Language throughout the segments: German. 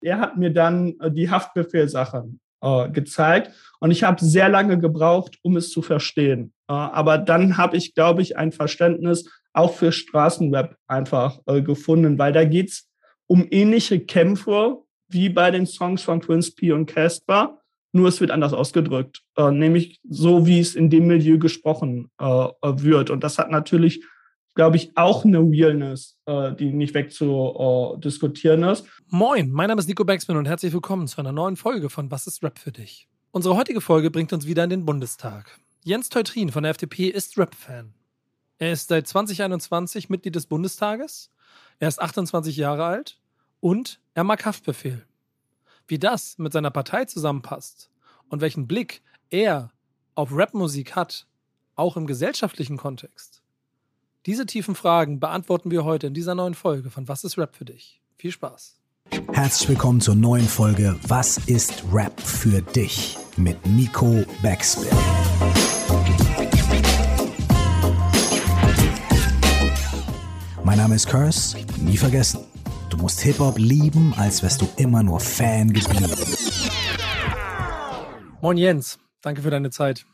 er hat mir dann äh, die Haftbefehlsachen äh, gezeigt und ich habe sehr lange gebraucht, um es zu verstehen. Äh, aber dann habe ich, glaube ich, ein Verständnis auch für Straßenweb einfach gefunden, weil da geht's um ähnliche Kämpfe wie bei den Songs von Prince P und Casper, nur es wird anders ausgedrückt, nämlich so, wie es in dem Milieu gesprochen wird. Und das hat natürlich, glaube ich, auch eine Realness, äh, die nicht wegzudiskutieren ist. Moin, mein Name ist Nico Backspin und herzlich willkommen zu einer neuen Folge von Was ist Rap für dich? Unsere heutige Folge bringt uns wieder in den Bundestag. Jens Teutrin von der FDP ist Rap-Fan. Er ist seit 2021 Mitglied des Bundestages. Er ist 28 Jahre alt und er mag Haftbefehl. Wie das mit seiner Partei zusammenpasst und welchen Blick er auf Rapmusik hat, auch im gesellschaftlichen Kontext. Diese tiefen Fragen beantworten wir heute in dieser neuen Folge von Was ist Rap für dich? Viel Spaß. Herzlich willkommen zur neuen Folge Was ist Rap für dich? mit Nico Backspin. Mein Name ist Curse, nie vergessen. Du musst Hip-Hop lieben, als wärst du immer nur Fan geblieben. Moin Jens, danke für deine Zeit.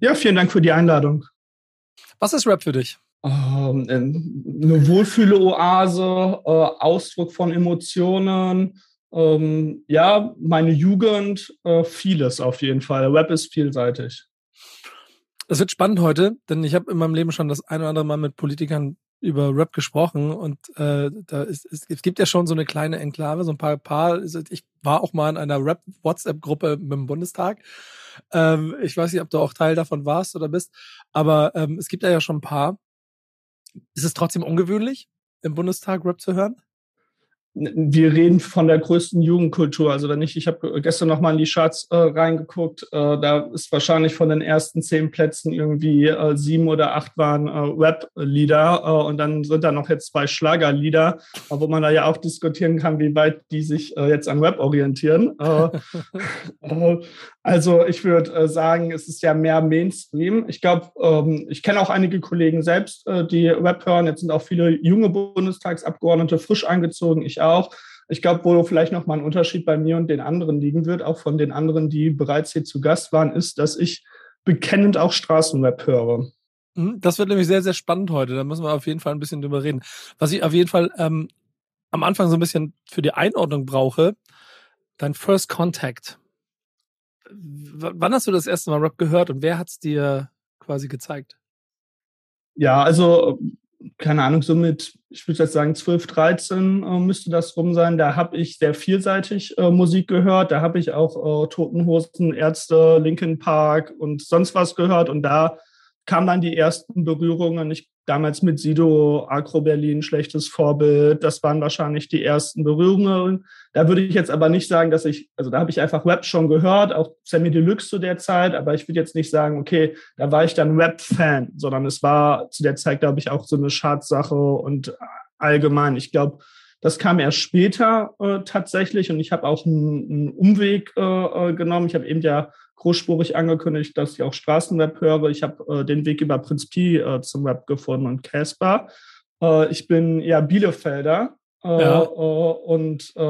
Ja, vielen Dank für die Einladung. Was ist Rap für dich? Ähm, eine Wohlfühle-Oase, äh, Ausdruck von Emotionen, ähm, ja, meine Jugend, äh, vieles auf jeden Fall. Rap ist vielseitig. Es wird spannend heute, denn ich habe in meinem Leben schon das ein oder andere Mal mit Politikern über Rap gesprochen und äh, da ist, es, es gibt ja schon so eine kleine Enklave, so ein paar paar. Ich war auch mal in einer Rap-WhatsApp-Gruppe dem Bundestag. Ähm, ich weiß nicht, ob du auch Teil davon warst oder bist, aber ähm, es gibt ja, ja schon ein paar. Ist es trotzdem ungewöhnlich, im Bundestag Rap zu hören? Wir reden von der größten Jugendkultur. Also wenn ich, ich habe gestern noch mal in die Charts äh, reingeguckt, äh, da ist wahrscheinlich von den ersten zehn Plätzen irgendwie äh, sieben oder acht waren äh, Rap-Lieder äh, und dann sind da noch jetzt zwei Schlagerlieder, wo man da ja auch diskutieren kann, wie weit die sich äh, jetzt an Rap orientieren. Äh, äh, also ich würde äh, sagen, es ist ja mehr Mainstream. Ich glaube, ähm, ich kenne auch einige Kollegen selbst, äh, die Rap hören. Jetzt sind auch viele junge Bundestagsabgeordnete frisch eingezogen. Ich auch. Ich glaube, wo vielleicht noch mal ein Unterschied bei mir und den anderen liegen wird, auch von den anderen, die bereits hier zu Gast waren, ist, dass ich bekennend auch Straßenrap höre. Mhm, das wird nämlich sehr, sehr spannend heute. Da müssen wir auf jeden Fall ein bisschen drüber reden. Was ich auf jeden Fall ähm, am Anfang so ein bisschen für die Einordnung brauche, dein First Contact wann hast du das erste Mal Rap gehört und wer hat es dir quasi gezeigt? Ja, also keine Ahnung, so mit, ich würde jetzt sagen, 12, 13 äh, müsste das rum sein. Da habe ich sehr vielseitig äh, Musik gehört. Da habe ich auch äh, Totenhosen, Ärzte, Linkin Park und sonst was gehört. Und da kamen dann die ersten Berührungen. Ich damals mit Sido, Agro Berlin, schlechtes Vorbild. Das waren wahrscheinlich die ersten Berührungen. Da würde ich jetzt aber nicht sagen, dass ich, also da habe ich einfach Rap schon gehört, auch Sammy Deluxe zu der Zeit, aber ich würde jetzt nicht sagen, okay, da war ich dann Rap-Fan, sondern es war zu der Zeit, glaube ich, auch so eine Schadsache und allgemein. Ich glaube, das kam erst später äh, tatsächlich und ich habe auch einen, einen Umweg äh, äh genommen. Ich habe eben ja großspurig angekündigt, dass ich auch Straßenrap höre. Ich habe äh, den Weg über Prinz Pi äh, zum Rap gefunden und Casper. Äh, ich bin ja Bielefelder. Äh, ja. Äh, und äh,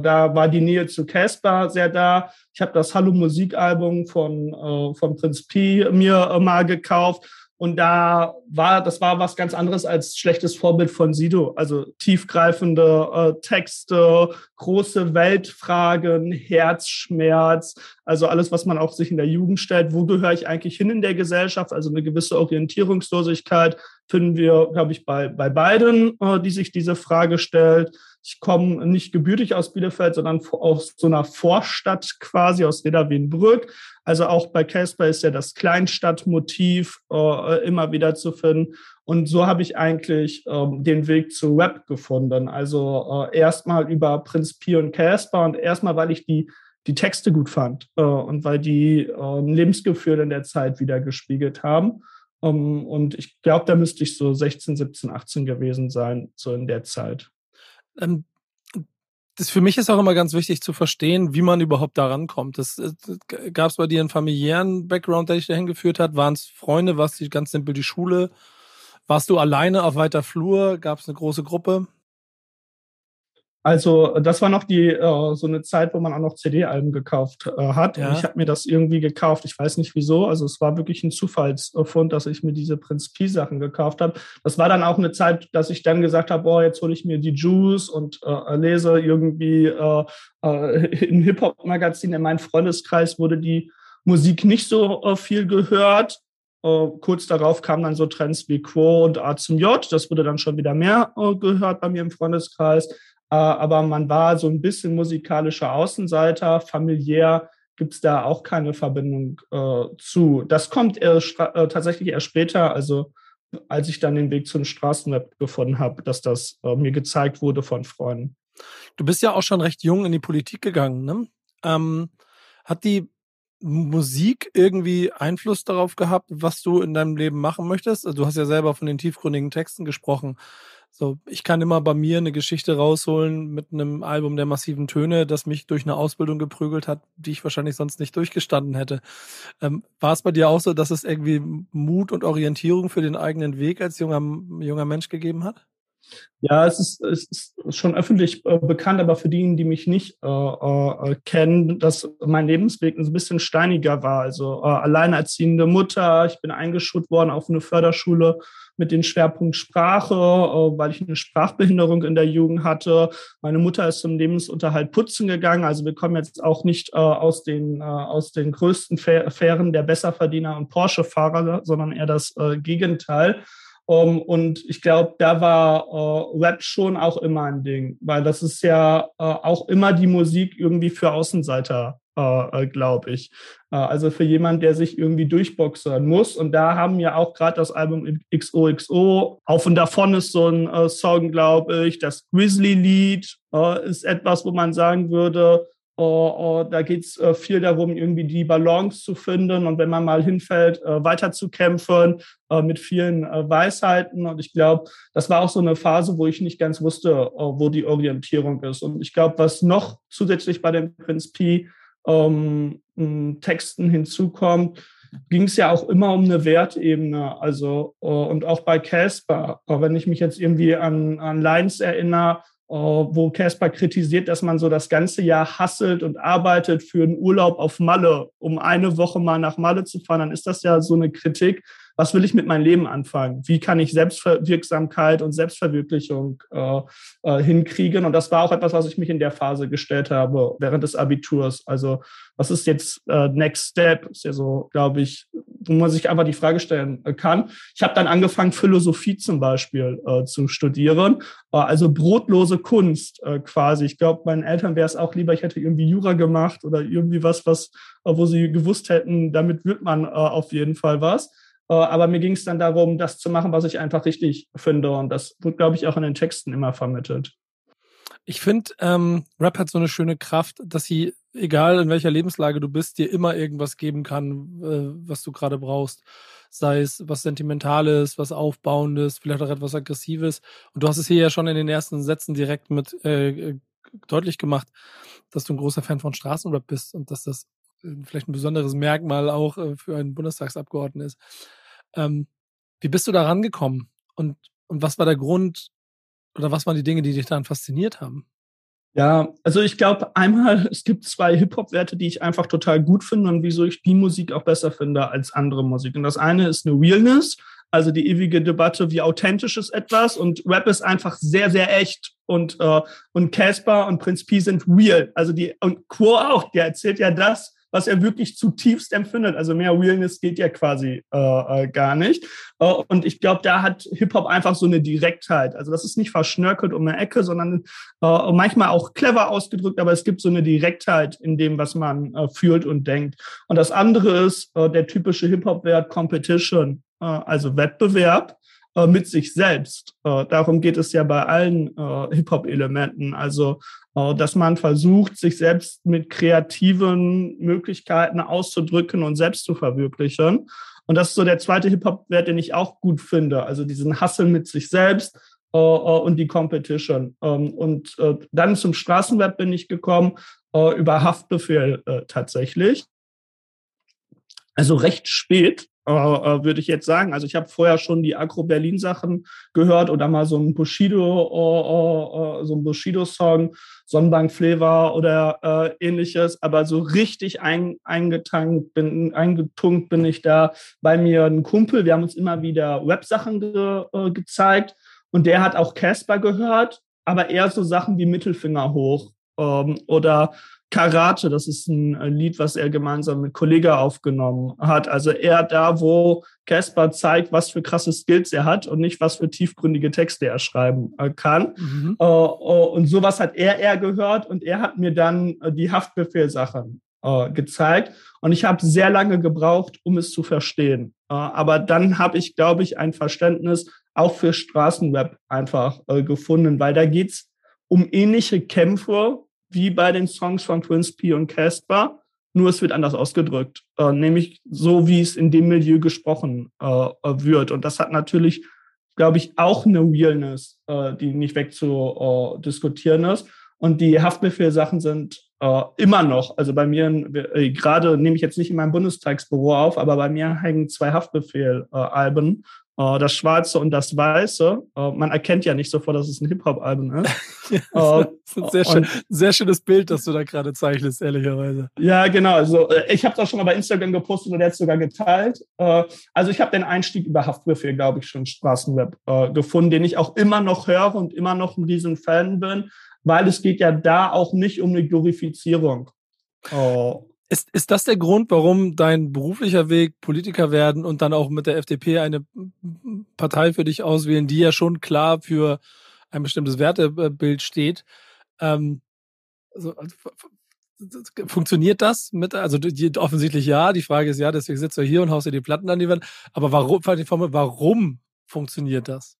da war die Nähe zu Casper sehr da. Ich habe das Hallo Musikalbum von, von Prinz Pi mir mal gekauft und da war, das war was ganz anderes als schlechtes Vorbild von Sido. Also tiefgreifende äh, Texte, große Weltfragen, Herzschmerz, also alles, was man auch sich in der Jugend stellt. Wo gehöre ich eigentlich hin in der Gesellschaft? Also eine gewisse Orientierungslosigkeit finden wir, glaube ich, bei, bei beiden, äh, die sich diese Frage stellt. Ich komme nicht gebürtig aus Bielefeld, sondern aus so einer Vorstadt quasi, aus Reda Wienbrück. Also auch bei Casper ist ja das Kleinstadtmotiv äh, immer wieder zu finden. Und so habe ich eigentlich ähm, den Weg zu Rap gefunden. Also äh, erstmal über Prinz Pi und Casper und erstmal, weil ich die, die Texte gut fand äh, und weil die äh, Lebensgefühl in der Zeit wieder gespiegelt haben. Um, ähm, und ich glaube, da müsste ich so 16, 17, 18 gewesen sein, so in der Zeit. Ähm, das für mich ist auch immer ganz wichtig zu verstehen, wie man überhaupt da rankommt. Das, das gab es bei dir einen familiären Background, der dich dahin geführt hat? Waren es Freunde? War es ganz simpel die Schule? Warst du alleine auf weiter Flur? Gab es eine große Gruppe? Also das war noch die äh, so eine Zeit, wo man auch noch CD-Alben gekauft äh, hat. Ja. Ich habe mir das irgendwie gekauft. Ich weiß nicht wieso. Also es war wirklich ein Zufallsfund, dass ich mir diese Prinz Pi Sachen gekauft habe. Das war dann auch eine Zeit, dass ich dann gesagt habe, boah, jetzt hole ich mir die Juice und äh, lese irgendwie äh, äh, im Hip-Hop-Magazin. In meinem Freundeskreis wurde die Musik nicht so äh, viel gehört. Uh, kurz darauf kamen dann so Trends wie Quo und A zum J. Das wurde dann schon wieder mehr uh, gehört bei mir im Freundeskreis. Äh, aber man war so ein bisschen musikalischer Außenseiter. Familiär gibt es da auch keine Verbindung äh, zu. Das kommt erst, äh, tatsächlich erst später, also als ich dann den Weg zum Straßenrap gefunden habe, dass das äh, mir gezeigt wurde von Freunden. Du bist ja auch schon recht jung in die Politik gegangen. Ne? Ähm, hat die Musik irgendwie Einfluss darauf gehabt, was du in deinem Leben machen möchtest? Also du hast ja selber von den tiefgründigen Texten gesprochen. So, ich kann immer bei mir eine Geschichte rausholen mit einem Album der massiven Töne, das mich durch eine Ausbildung geprügelt hat, die ich wahrscheinlich sonst nicht durchgestanden hätte. Ähm, war es bei dir auch so, dass es irgendwie Mut und Orientierung für den eigenen Weg als junger, junger Mensch gegeben hat? Ja, es ist, es ist schon öffentlich äh, bekannt, aber für diejenigen, die mich nicht äh, äh, kennen, dass mein Lebensweg ein bisschen steiniger war. Also äh, alleinerziehende Mutter, ich bin eingeschult worden auf eine Förderschule mit dem Schwerpunkt Sprache, äh, weil ich eine Sprachbehinderung in der Jugend hatte. Meine Mutter ist zum Lebensunterhalt putzen gegangen. Also wir kommen jetzt auch nicht äh, aus, den, äh, aus den größten Fähren der Besserverdiener und Porsche-Fahrer, sondern eher das Gegenteil. Um, ähm, und ich glaube, da war äh, Rap schon auch immer ein Ding, weil das ist ja äh, auch immer die Musik irgendwie für Außenseiter, äh, äh glaube ich. Äh, also für jemand, der sich irgendwie durchboxern muss. Und da haben ja auch gerade das Album XOXO, auf und davon ist so ein äh, Song, glaube ich. Das Grizzly-Lied ist etwas, wo man sagen würde, uh, da geht es viel darum, irgendwie die Balance zu finden und wenn man mal hinfällt, äh, weiter zu kämpfen äh, mit vielen äh, Weisheiten. Und ich glaube, das war auch so eine Phase, wo ich nicht ganz wusste, wo die Orientierung ist. Und ich glaube, was noch zusätzlich bei den Prinz P ähm, Texten hinzukommt, ging es ja auch immer um eine Wertebene. Also und auch bei Casper, wenn ich mich jetzt irgendwie an, an Lines erinnere, äh, wo Casper kritisiert, dass man so das ganze Jahr hasselt und arbeitet für einen Urlaub auf Malle, um eine Woche mal nach Malle zu fahren, dann ist das ja so eine Kritik, was will ich mit meinem Leben anfangen? Wie kann ich Selbstwirksamkeit und Selbstverwirklichung äh, äh, hinkriegen? Und das war auch etwas, was ich mich in der Phase gestellt habe während des Abiturs. Also was ist jetzt äh, Next Step? Ist ja so, glaube ich, wo man sich einfach die Frage stellen äh, kann. Ich habe dann angefangen, Philosophie zum Beispiel äh, zu studieren, äh, also brotlose Kunst äh, quasi. Ich glaube, meinen Eltern wäre es auch lieber, ich hätte irgendwie Jura gemacht oder irgendwie was, was, äh, wo sie gewusst hätten, damit wird man äh, auf jeden Fall was. Äh, aber mir ging es dann darum, das zu machen, was ich einfach richtig finde. Und das wird, glaube ich, auch in den Texten immer vermittelt. Ich finde, ähm, Rap hat so eine schöne Kraft, dass sie, egal in welcher Lebenslage du bist, dir immer irgendwas geben kann, äh, was du gerade brauchst. Sei es was Sentimentales, was Aufbauendes, vielleicht auch etwas Aggressives. Und du hast es hier ja schon in den ersten Sätzen direkt mit äh, deutlich gemacht, dass du ein großer Fan von Straßenrap bist und dass das äh, vielleicht ein besonderes Merkmal auch äh, für einen Bundestagsabgeordneten ist. Ähm, wie bist du da rangekommen? Und, und was war der Grund oder was waren die Dinge, die dich daran fasziniert haben? Ja, also ich glaube einmal, es gibt zwei Hip-Hop-Werte, die ich einfach total gut finde und wieso ich die Musik auch besser finde als andere Musik. Und das eine ist eine Realness, also die ewige Debatte, wie authentisch ist etwas und Rap ist einfach sehr, sehr echt und äh, und Casper und Prinz P sind real. Also die und Quo auch, der erzählt ja das, was er wirklich zutiefst empfindet. Also mehr Realness geht ja quasi äh, äh, gar nicht. Äh, und ich glaube, da hat Hip-Hop einfach so eine Direktheit. Also das ist nicht verschnörkelt um eine Ecke, sondern äh, manchmal auch clever ausgedrückt, aber es gibt so eine Direktheit in dem, was man äh, fühlt und denkt. Und das andere ist äh, der typische Hip-Hop-Wert Competition, äh, also Wettbewerb äh, mit sich selbst. Äh, darum geht es ja bei allen Hip-Hop-Elementen. Also, dass man versucht, sich selbst mit kreativen Möglichkeiten auszudrücken und selbst zu verwirklichen. Und das ist so der zweite Hip-Hop-Wert, den ich auch gut finde. Also diesen Hustle mit sich selbst äh, äh, und die Competition. Ähm, und dann zum Straßenweb bin ich gekommen, über Haftbefehl tatsächlich. Also recht spät, äh, äh, würde ich jetzt sagen. Also ich habe vorher schon die Agro-Berlin-Sachen gehört oder mal so ein Bushido, äh, äh, so ein Bushido-Song, Sonnenbank Flavor oder äh, ähnliches. Aber so richtig ein, eingetankt bin, eingetunkt bin ich da bei mir ein Kumpel. Wir haben uns immer wieder Web-Sachen ge, äh, gezeigt und der hat auch Casper gehört, aber eher so Sachen wie Mittelfinger hoch ähm, oder Karate, das ist ein Lied, was er gemeinsam mit Kollega aufgenommen hat. Also er da, wo Caspar zeigt, was für krasse Skills er hat und nicht, was für tiefgründige Texte er schreiben äh, kann. Mhm. Äh, äh, und sowas hat er eher gehört und er hat mir dann die Haftbefehlsachen gezeigt. Und ich habe sehr lange gebraucht, um es zu verstehen. aber dann habe ich, glaube ich, ein Verständnis auch für Straßenweb einfach gefunden, weil da geht's um ähnliche Kämpfe, wie bei den Songs von Twins P und Casper, nur es wird anders ausgedrückt, äh, nämlich so, wie es in dem Milieu gesprochen äh, wird. Und das hat natürlich, glaube ich, auch eine Realness, äh, die nicht wegzudiskutieren ist. Und die Haftbefehlsachen sind äh, immer noch, also bei mir, äh, gerade nehme ich jetzt nicht in meinem Bundestagsbüro auf, aber bei mir hängen zwei Haftbefehl-Alben äh, das Schwarze und das Weiße. Äh, man erkennt ja nicht sofort, dass es ein Hip-Hop-Album ist. ja, das ist ein sehr, schön, sehr, schönes Bild, das du da gerade zeichnest, ehrlicherweise. Ja, genau. Also ich habe das schon mal bei Instagram gepostet und der hat sogar geteilt. Also ich habe den Einstieg über Haftbefehl, glaube ich, schon Straßenweb gefunden, den ich auch immer noch höre und immer noch ein riesen Fan bin, weil es geht ja da auch nicht um eine Glorifizierung. Ist, ist das der Grund, warum dein beruflicher Weg Politiker werden und dann auch mit der FDP eine Partei für dich auswählen, die ja schon klar für ein bestimmtes Wertebild steht? Ähm, also, funktioniert das mit, also die, offensichtlich ja, die Frage ist ja, deswegen sitzt du hier und haust dir die Platten an die Wand, aber warum, warum funktioniert das?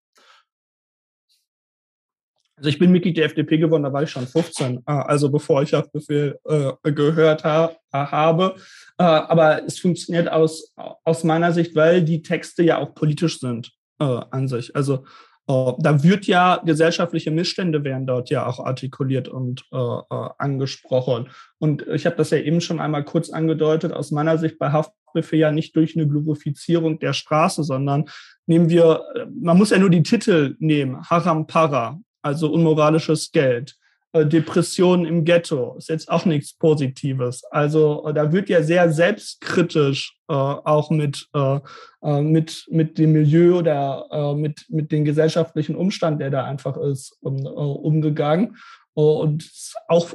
Also ich bin Mitglied der FDP geworden, da war ich schon 15, äh, also bevor ich Haftbefehl äh, gehört ha habe. Äh, aber es funktioniert aus, aus meiner Sicht, weil die Texte ja auch politisch sind äh, an sich. Also äh, da wird ja gesellschaftliche Missstände werden dort ja auch artikuliert und angesprochen. Und ich habe das ja eben schon einmal kurz angedeutet, aus meiner Sicht bei Haftbefehl ja nicht durch eine Glorifizierung der Straße, sondern nehmen wir, man muss ja nur die Titel nehmen, Haram Para, also unmoralisches Geld. Äh, Depressionen im Ghetto ist jetzt auch nichts Positives. Also äh, da wird ja sehr selbstkritisch äh, auch mit, äh, äh mit, mit dem Milieu oder äh, mit, mit dem gesellschaftlichen Umstand, der da einfach ist, um, umgegangen. Und auch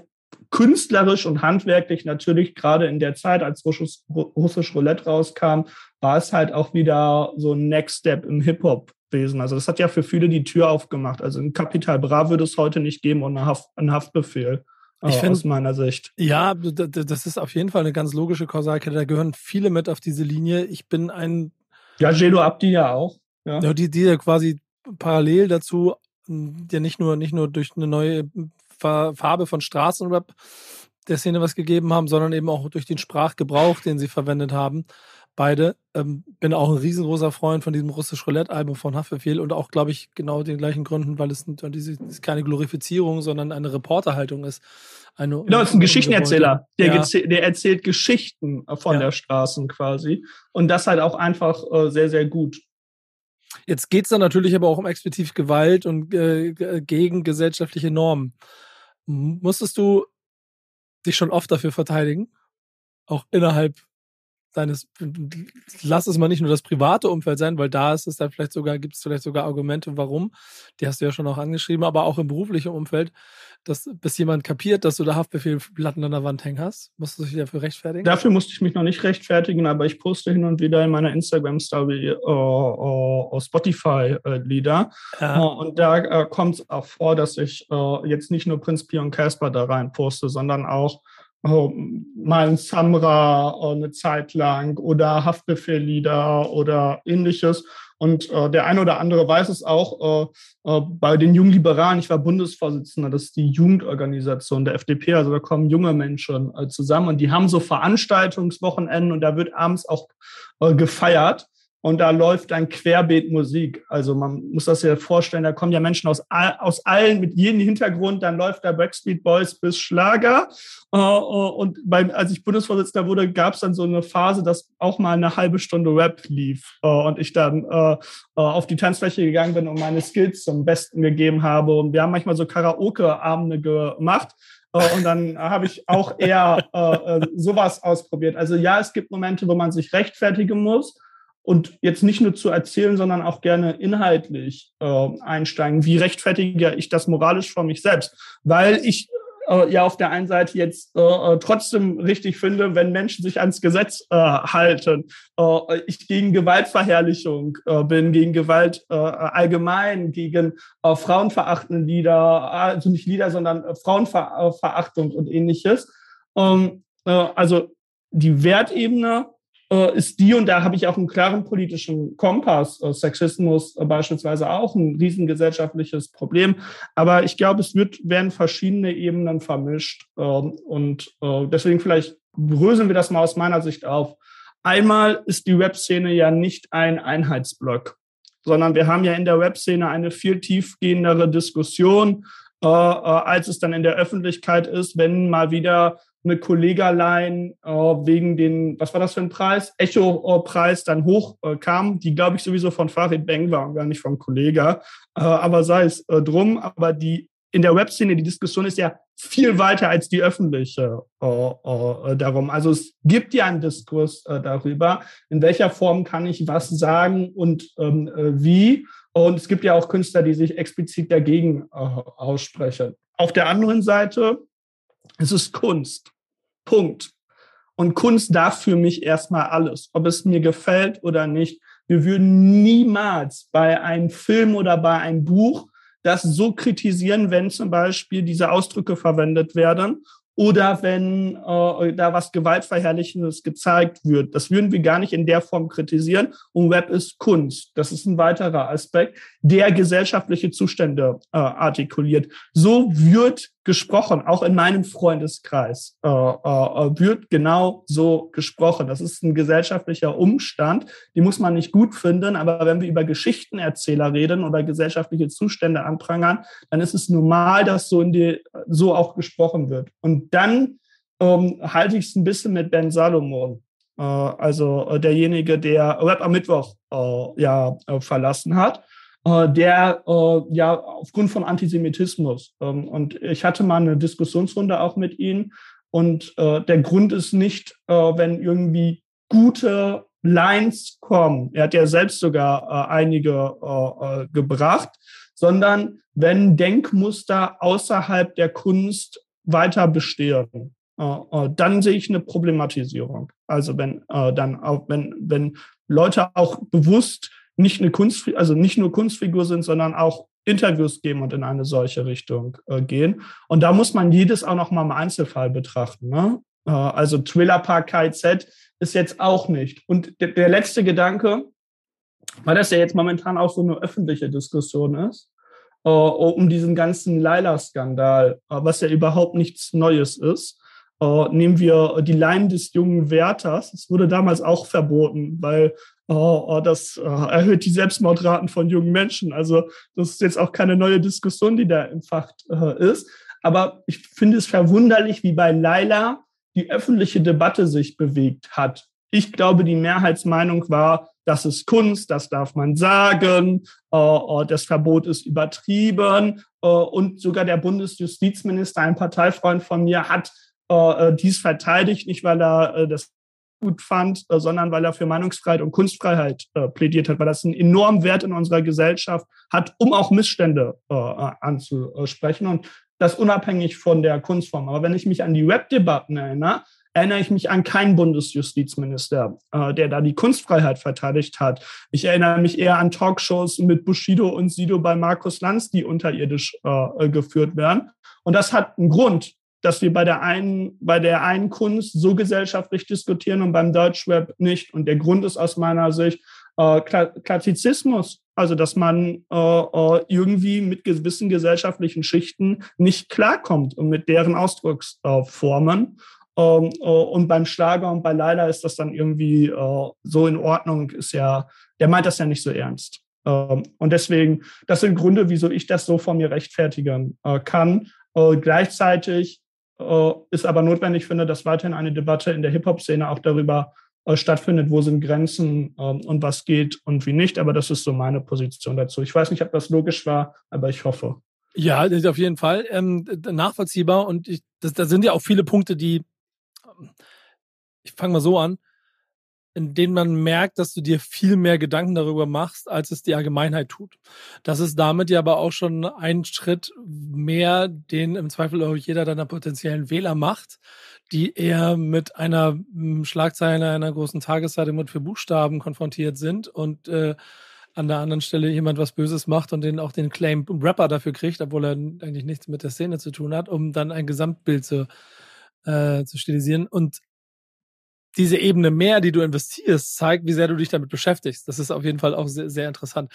künstlerisch und handwerklich natürlich gerade in der Zeit, als Russisch, Russisch Roulette rauskam, war es halt auch wieder so ein Next Step im Hip-Hop gewesen. Also das hat ja für viele die Tür aufgemacht. Also ein Kapital Bra würde es heute nicht geben und einen, Haft, einen Haftbefehl. Äh, ich find, aus meiner Sicht. Ja, das ist auf jeden Fall eine ganz logische Kausalkette. Da gehören viele mit auf diese Linie. Ich bin ein. Ja, Jelo Abdi ja auch. Ja, ja die, die ja quasi parallel dazu ja nicht nur, nicht nur durch eine neue Farbe von Straßenrap der Szene was gegeben haben, sondern eben auch durch den Sprachgebrauch, den sie verwendet haben beide. Ähm, bin auch ein riesengroßer Freund von diesem russisch Roulette-Album von Haftbefehl und auch, glaube ich, genau den gleichen Gründen, weil es diese, ist keine Glorifizierung, sondern eine Reporterhaltung ist. Eine, genau, es ist ein Geschichtenerzähler. Der, ja. der erzählt Geschichten von ja. der Straßen quasi. Und das halt auch einfach äh, sehr, sehr gut. Jetzt geht es dann natürlich aber auch um explizit Gewalt und äh, gegen gesellschaftliche Normen. Musstest du dich schon oft dafür verteidigen? Auch innerhalb deines, lass es mal nicht nur das private Umfeld sein, weil da ist es dann vielleicht sogar, gibt es vielleicht sogar Argumente, warum. Die hast du ja schon auch angeschrieben, aber auch im beruflichen Umfeld, dass bis jemand kapiert, dass du da Haftbefehlplatten an der Wand hängen hast. Musst du dich dafür rechtfertigen? Dafür musste ich mich noch nicht rechtfertigen, aber ich poste hin und wieder in meiner Instagram-Story uh, uh, Spotify-Lieder. Ja. Uh, und da äh, kommt es auch vor, dass ich äh, jetzt nicht nur Prinz Pi und Casper da rein poste, sondern auch mal ein Samra äh, eine Zeit lang oder Haftbefehllieder oder ähnliches. Und äh, der eine oder andere weiß es auch äh, äh, bei den Jungliberalen. Ich war Bundesvorsitzender, das ist die Jugendorganisation der FDP. Also da kommen junge Menschen äh, zusammen und die haben so Veranstaltungswochenenden und da wird abends auch äh, gefeiert. Und da läuft dann Querbeet Musik. Also man muss das ja vorstellen, da kommen ja Menschen aus, aus allen, mit jedem Hintergrund, dann läuft da Backstreet Boys bis Schlager. Äh, äh, und beim, als ich Bundesvorsitzender wurde, gab es dann so eine Phase, dass auch mal eine halbe Stunde Rap lief äh, und ich dann auf die Tanzfläche gegangen bin und meine Skills zum Besten gegeben habe. Und wir haben manchmal so Karaoke-Abende gemacht. und dann habe ich auch eher äh, sowas ausprobiert. Also ja, es gibt Momente, wo man sich rechtfertigen muss und jetzt nicht nur zu erzählen, sondern auch gerne inhaltlich äh, einsteigen. Wie rechtfertige ich das moralisch vor mich selbst? Weil ich äh, ja auf der einen Seite jetzt äh, äh trotzdem richtig finde, wenn Menschen sich ans Gesetz äh, halten. Äh, ich gegen Gewaltverherrlichung äh, bin, gegen Gewalt äh, allgemein, gegen äh, frauenverachtende Lieder, also nicht Lieder, sondern äh, Frauenverachtung und ähnliches. Ähm, äh, also die Wertebene äh, ist die, und da habe ich auch einen klaren politischen Kompass, äh, Sexismus äh, beispielsweise auch ein riesengesellschaftliches Problem. Aber ich glaube, es wird, werden verschiedene Ebenen vermischt. Ähm, und deswegen vielleicht bröseln wir das mal aus meiner Sicht auf. Einmal ist die Web-Szene ja nicht ein Einheitsblock, sondern wir haben ja in der Web-Szene eine viel tiefgehendere Diskussion, als es dann in der Öffentlichkeit ist, wenn mal wieder eine Kollegalein äh, wegen den, was war das für ein Preis? Echo-Preis dann hochkam, äh, die glaube ich sowieso von Farid Beng war und gar nicht vom Kollega. Äh, aber sei es äh, drum, aber die in der Webszene, die Diskussion ist ja viel weiter als die öffentliche äh, äh, darum. Also es gibt ja einen Diskurs äh, darüber, in welcher Form kann ich was sagen und ähm, äh, wie. Und es gibt ja auch Künstler, die sich explizit dagegen äh, aussprechen. Auf der anderen Seite es ist Kunst. Punkt. Und Kunst darf für mich erstmal alles, ob es mir gefällt oder nicht. Wir würden niemals bei einem Film oder bei einem Buch das so kritisieren, wenn zum Beispiel diese Ausdrücke verwendet werden oder wenn äh, da was Gewaltverherrlichendes gezeigt wird. Das würden wir gar nicht in der Form kritisieren. Und Web ist Kunst. Das ist ein weiterer Aspekt, der gesellschaftliche Zustände äh, artikuliert. So wird gesprochen, auch in meinem Freundeskreis äh, äh, wird genau so gesprochen. Das ist ein gesellschaftlicher Umstand, die muss man nicht gut finden, aber wenn wir über Geschichtenerzähler reden oder gesellschaftliche Zustände anprangern, dann ist es normal, dass so in die so auch gesprochen wird. Und dann ähm, halte ich es ein bisschen mit Ben Salomon, äh, also äh, derjenige, der Web am Mittwoch äh, ja äh, verlassen hat äh, der äh, ja aufgrund von Antisemitismus. Ähm, und ich hatte mal eine Diskussionsrunde auch mit ihm. Und äh, der Grund ist nicht, äh, wenn irgendwie gute Lines kommen. Er hat ja selbst sogar äh, einige äh, äh, gebracht, sondern wenn Denkmuster außerhalb der Kunst weiter bestehen. Äh, äh, dann sehe ich eine Problematisierung. Also wenn äh, dann auch, wenn, wenn Leute auch bewusst nicht eine Kunst, also nicht nur Kunstfigur sind, sondern auch Interviews geben und in eine solche Richtung äh, gehen. Und da muss man jedes auch noch mal im Einzelfall betrachten. Ne? Äh, also Thriller Park KZ ist jetzt auch nicht. Und der, der letzte Gedanke, weil das ja jetzt momentan auch so eine öffentliche Diskussion ist, äh, um diesen ganzen Laila-Skandal, äh, was ja überhaupt nichts Neues ist. Uh, nehmen wir die Leim des jungen Wärters. Es wurde damals auch verboten, weil oh, oh, das oh, erhöht die Selbstmordraten von jungen Menschen. Also das ist jetzt auch keine neue Diskussion, die da im Fach äh, ist. Aber ich finde es verwunderlich, wie bei Laila die öffentliche Debatte sich bewegt hat. Ich glaube, die Mehrheitsmeinung war, das ist Kunst, das darf man sagen, äh, das Verbot ist übertrieben. Äh, und sogar der Bundesjustizminister, ein Parteifreund von mir, hat äh, dies verteidigt, nicht weil er äh, das gut fand, äh, sondern weil er für Meinungsfreiheit und Kunstfreiheit äh, plädiert hat, weil das einen enormen Wert in unserer Gesellschaft hat, um auch Missstände äh, anzusprechen und das unabhängig von der Kunstform. Aber wenn ich mich an die Webdebatten erinnere, erinnere ich mich an keinen Bundesjustizminister, äh, der da die Kunstfreiheit verteidigt hat. Ich erinnere mich eher an Talkshows mit Bushido und Sido bei Markus Lanz, die unterirdisch äh, geführt werden. Und das hat einen Grund, dass wir bei der einen, bei der einen Kunst so gesellschaftlich diskutieren und beim Deutschrap nicht. Und der Grund ist aus meiner Sicht äh, Klassizismus, also dass man äh, äh, irgendwie mit gewissen gesellschaftlichen Schichten nicht klarkommt und mit deren Ausdrucksformen. Ähm, äh, und beim Schlager und bei Leila ist das dann irgendwie äh, so in Ordnung, ist ja, der meint das ja nicht so ernst. Ähm, und deswegen, das sind Gründe, wieso ich das so von mir rechtfertigen äh, kann. Äh, gleichzeitig ist aber notwendig, finde, dass weiterhin eine Debatte in der Hip-Hop-Szene auch darüber äh, stattfindet, wo sind Grenzen ähm, und was geht und wie nicht. Aber das ist so meine Position dazu. Ich weiß nicht, ob das logisch war, aber ich hoffe. Ja, auf jeden Fall ähm, nachvollziehbar. Und ich, das, da sind ja auch viele Punkte, die, ich fange mal so an, in denen man merkt, dass du dir viel mehr Gedanken darüber machst, als es die Allgemeinheit tut. Das ist damit ja aber auch schon ein Schritt mehr, den im Zweifel auch jeder deiner potenziellen Wähler macht, die eher mit einer hm, Schlagzeile einer großen Tageszeitung mit vier Buchstaben konfrontiert sind und äh, an der anderen Stelle jemand was Böses macht und den auch den Claim Rapper dafür kriegt, obwohl er eigentlich nichts mit der Szene zu tun hat, um dann ein Gesamtbild zu, äh, zu stilisieren. Und diese Ebene mehr, die du investierst, zeigt, wie sehr du dich damit beschäftigst. Das ist auf jeden Fall auch sehr, sehr interessant.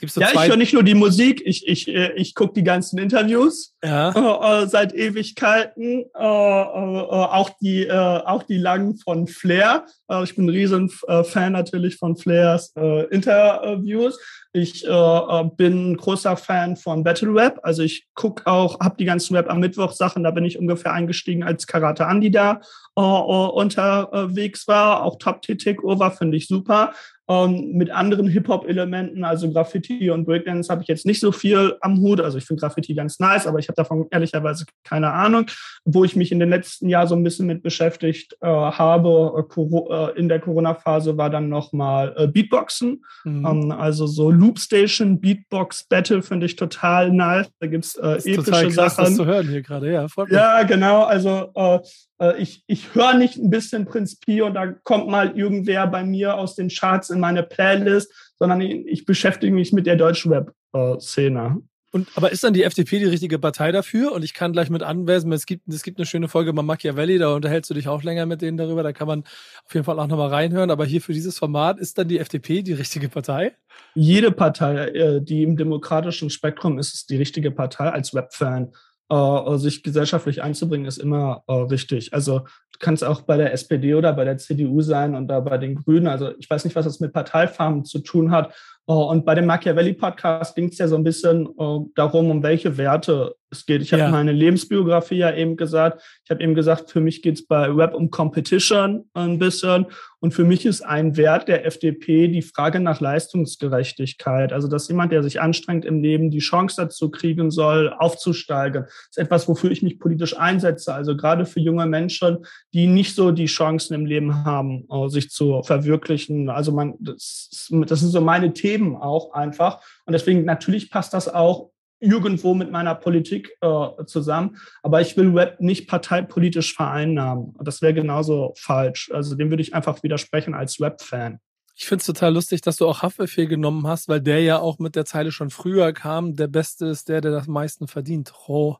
So ja, ich höre nicht nur die Musik, ich, ich, äh, ich gucke die ganzen Interviews ja. äh, äh, seit Ewigkeiten, äh, äh, auch, die, äh, auch die langen von Flair. ich bin ein riesen Fan natürlich von Flairs Interviews. Ich äh, bin großer Fan von Battle Rap. Also ich gucke auch, habe die ganzen Rap am Mittwoch Sachen. Da bin ich ungefähr eingestiegen, als Karate Andi da äh, unterwegs war. Auch Top T Take Over finde ich super. Ähm, mit anderen Hip-Hop-Elementen, also Graffiti und Breakdance, habe ich jetzt nicht so viel am Hut. Also ich finde Graffiti ganz nice, aber ich habe davon ehrlicherweise keine Ahnung. Wo ich mich in den letzten Jahren so ein bisschen mit beschäftigt äh, habe, äh, äh in der Corona-Phase, war dann nochmal äh, Beatboxen. Mhm. Ähm, also so Loopstation, Beatbox, Battle finde ich total nice. Da gibt's äh, epische total krass, Sachen. Das zu hören hier gerade, ja. Ja, genau. Also äh, äh, ich, ich höre nicht ein bisschen Prinz Pi und da kommt mal irgendwer bei mir aus den Charts in meine Playlist, sondern ich, beschäftige mich mit der Deutschrap-Szene. Und, aber ist dann die FDP die richtige Partei dafür? Und ich kann gleich mit anweisen, es gibt, es gibt eine schöne Folge bei Machiavelli, da unterhältst du dich auch länger mit denen darüber, da kann man auf jeden Fall auch nochmal reinhören. Aber hier für dieses Format, ist dann die FDP die richtige Partei? Jede Partei, äh, die im demokratischen Spektrum ist, ist die richtige Partei als Webfan äh, sich gesellschaftlich einzubringen, ist immer äh, wichtig. Also du kannst auch bei der SPD oder bei der CDU sein und da bei den Grünen. Also ich weiß nicht, was das mit Parteifarmen zu tun hat. Äh, und bei dem Machiavelli-Podcast ging es ja so ein bisschen äh, darum, um welche Werte es geht. Ich habe ja. meine Lebensbiografie ja eben gesagt. Ich habe eben gesagt, für mich geht es bei Web um Competition ein bisschen. Und für mich ist ein Wert der FDP die Frage nach Leistungsgerechtigkeit. Also, dass jemand, der sich anstrengt im Leben, die Chance dazu kriegen soll, aufzusteigen. Das ist etwas, wofür ich mich politisch einsetze. Also gerade für junge Menschen, die nicht so die Chancen im Leben haben, äh, sich zu verwirklichen. Also man, das, das sind so meine Themen auch einfach. Und deswegen natürlich passt das auch irgendwo mit meiner Politik äh, zusammen. Aber ich will Web nicht parteipolitisch vereinnahmen. Das wäre genauso falsch. Also dem würde ich einfach widersprechen als Web-Fan. Ich finde es total lustig, dass du auch Haftbefehl genommen hast, weil der ja auch mit der Zeile schon früher kam. Der Beste ist der, der das meisten verdient. Oh,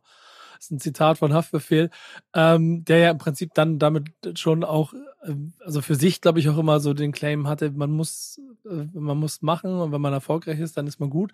das ist ein Zitat von Haftbefehl, ähm, der ja im Prinzip dann damit schon auch, äh, also für sich, glaube ich, auch immer so den Claim hatte, man muss, äh, man muss machen und wenn man erfolgreich ist, dann ist man gut.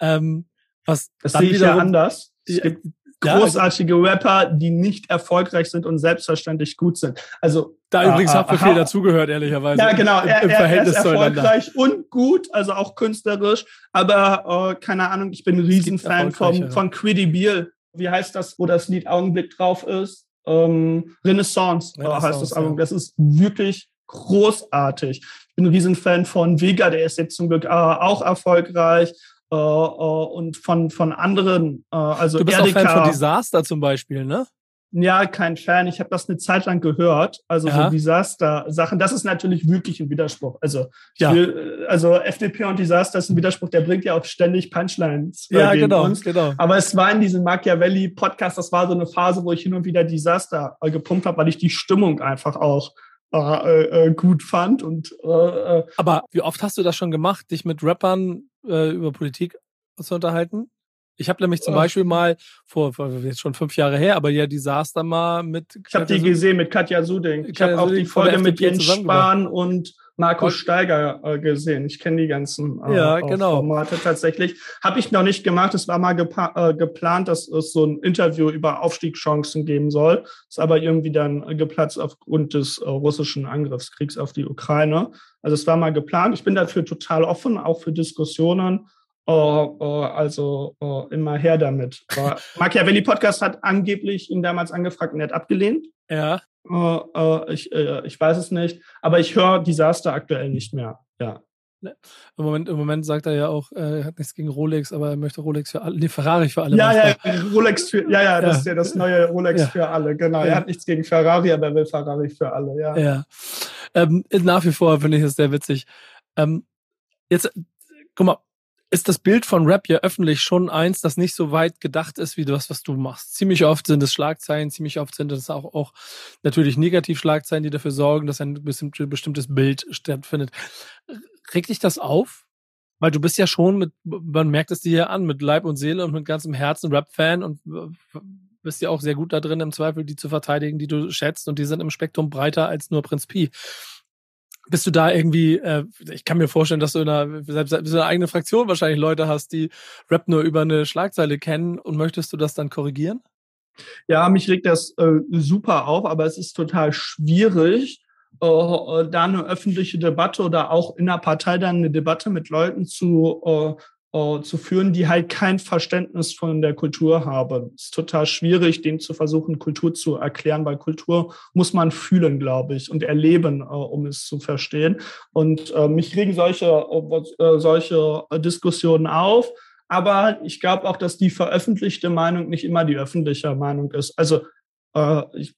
Ähm, was das sehe ich ja anders. Es gibt großartige Rapper, die nicht erfolgreich sind und selbstverständlich gut sind. Also da äh, übrigens hat viel dazugehört, ehrlicherweise. Ja, genau. Er, Im, im Verhältnis er ist erfolgreich und gut, also auch künstlerisch. Aber äh, keine Ahnung, ich bin ein Riesenfan von, von Quiddy Beal. Wie heißt das, wo das Lied Augenblick drauf ist? Ähm, Renaissance, Renaissance heißt das Album. Ja. Das ist wirklich großartig. Ich bin ein Riesenfan von Vega, der ist jetzt zum Glück äh, auch erfolgreich. Äh, äh, und von, von anderen. Äh, also du bist Erika, auch Fan von Disaster zum Beispiel, ne? Ja, kein Fan. Ich habe das eine Zeit lang gehört. Also ja. so Disaster-Sachen. Das ist natürlich wirklich ein Widerspruch. Also ja. will, also FDP und Disaster ist ein Widerspruch. Der bringt ja auch ständig Punchlines. Ja, genau, uns. genau. Aber es war in diesem Machiavelli-Podcast. Das war so eine Phase, wo ich hin und wieder Disaster gepumpt habe, weil ich die Stimmung einfach auch äh, äh, gut fand. Und, äh, äh, Aber wie oft hast du das schon gemacht, dich mit Rappern äh, über Politik zu unterhalten? Ich habe nämlich zum oh. Beispiel mal vor, jetzt schon fünf Jahre her, aber ja, die saß da mal mit. Ich habe die gesehen mit Katja Suding. Ich habe auch die Folge mit Jens Spahn und Markus Steiger äh, gesehen. Ich kenne die ganzen äh, ja, genau. Formate tatsächlich. Habe ich noch nicht gemacht. Es war mal äh, geplant, dass es so ein Interview über Aufstiegschancen geben soll. Ist aber irgendwie dann geplatzt aufgrund des äh, russischen Angriffskriegs auf die Ukraine. Also es war mal geplant. Ich bin dafür total offen, auch für Diskussionen. Oh, oh, also oh, immer her damit. Machiavelli Podcast hat angeblich ihn damals angefragt und er hat abgelehnt. Ja. Uh, uh, ich, uh, ich weiß es nicht, aber ich höre Desaster aktuell nicht mehr. Ja. Ne, Im Moment, Im Moment sagt er ja auch, er hat nichts gegen Rolex, aber er möchte Rolex für alle, nee, Ferrari für alle. Ja, ja, Rolex für, ja, ja, das ja. ist ja das neue Rolex ja. für alle, genau. Ja. Er hat nichts gegen Ferrari, aber er will Ferrari für alle, ja. Ja. Ähm, nach wie vor finde ich es sehr witzig. Ähm, jetzt, guck mal, ist das Bild von Rap ja öffentlich schon eins, das nicht so weit gedacht ist wie das, was du machst. Ziemlich oft sind es Schlagzeilen, ziemlich oft sind es auch, auch natürlich Negativschlagzeilen, die dafür sorgen, dass ein bestimmtes Bild stattfindet. Regt dich das auf? Weil du bist ja schon mit, man merkt es dir ja an, mit Leib und Seele und mit ganzem Herzen Rap-Fan und bist ja auch sehr gut da drin, im Zweifel die zu verteidigen, die du schätzt und die sind im Spektrum breiter als nur Prinz Pi bist du da irgendwie, äh, ich kann mir vorstellen, dass du in einer, selbst in einer eigenen Fraktion wahrscheinlich Leute hast, die Rap nur über eine Schlagzeile kennen und möchtest du das dann korrigieren? Ja, mich regt das äh, super auf, aber es ist total schwierig, äh, äh da eine öffentliche Debatte oder auch in der Partei dann eine Debatte mit Leuten zu äh, äh, zu führen, die halt kein Verständnis von der Kultur haben. Es ist total schwierig, denen zu versuchen, Kultur zu erklären, weil Kultur muss man fühlen, glaube ich, und erleben, äh, um es zu verstehen. Und äh, mich regen solche, äh, solche Diskussionen auf. Aber ich glaube auch, dass die veröffentlichte Meinung nicht immer die öffentliche Meinung ist. Also äh, ich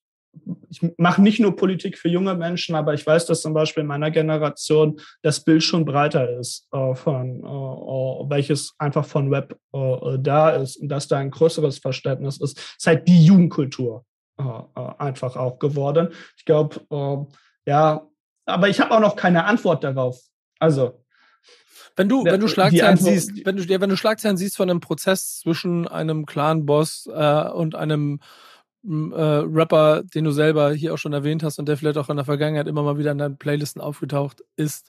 ich mache nicht nur Politik für junge Menschen, aber ich weiß, dass zum Beispiel in meiner Generation das Bild schon breiter ist, äh, von, äh, äh welches einfach von Web äh, da ist und dass da ein größeres Verständnis ist. Es ist halt die Jugendkultur äh, äh, einfach auch geworden. Ich glaube, ja, aber ich habe auch noch keine Antwort darauf. Also wenn du, wenn du Schlagzeilen siehst, wenn du, ja, wenn du Schlagzeilen siehst von einem Prozess zwischen einem Clan-Boss äh, und einem äh, Rapper, den du selber hier auch schon erwähnt hast und der vielleicht auch in der Vergangenheit immer mal wieder in deinen Playlisten aufgetaucht ist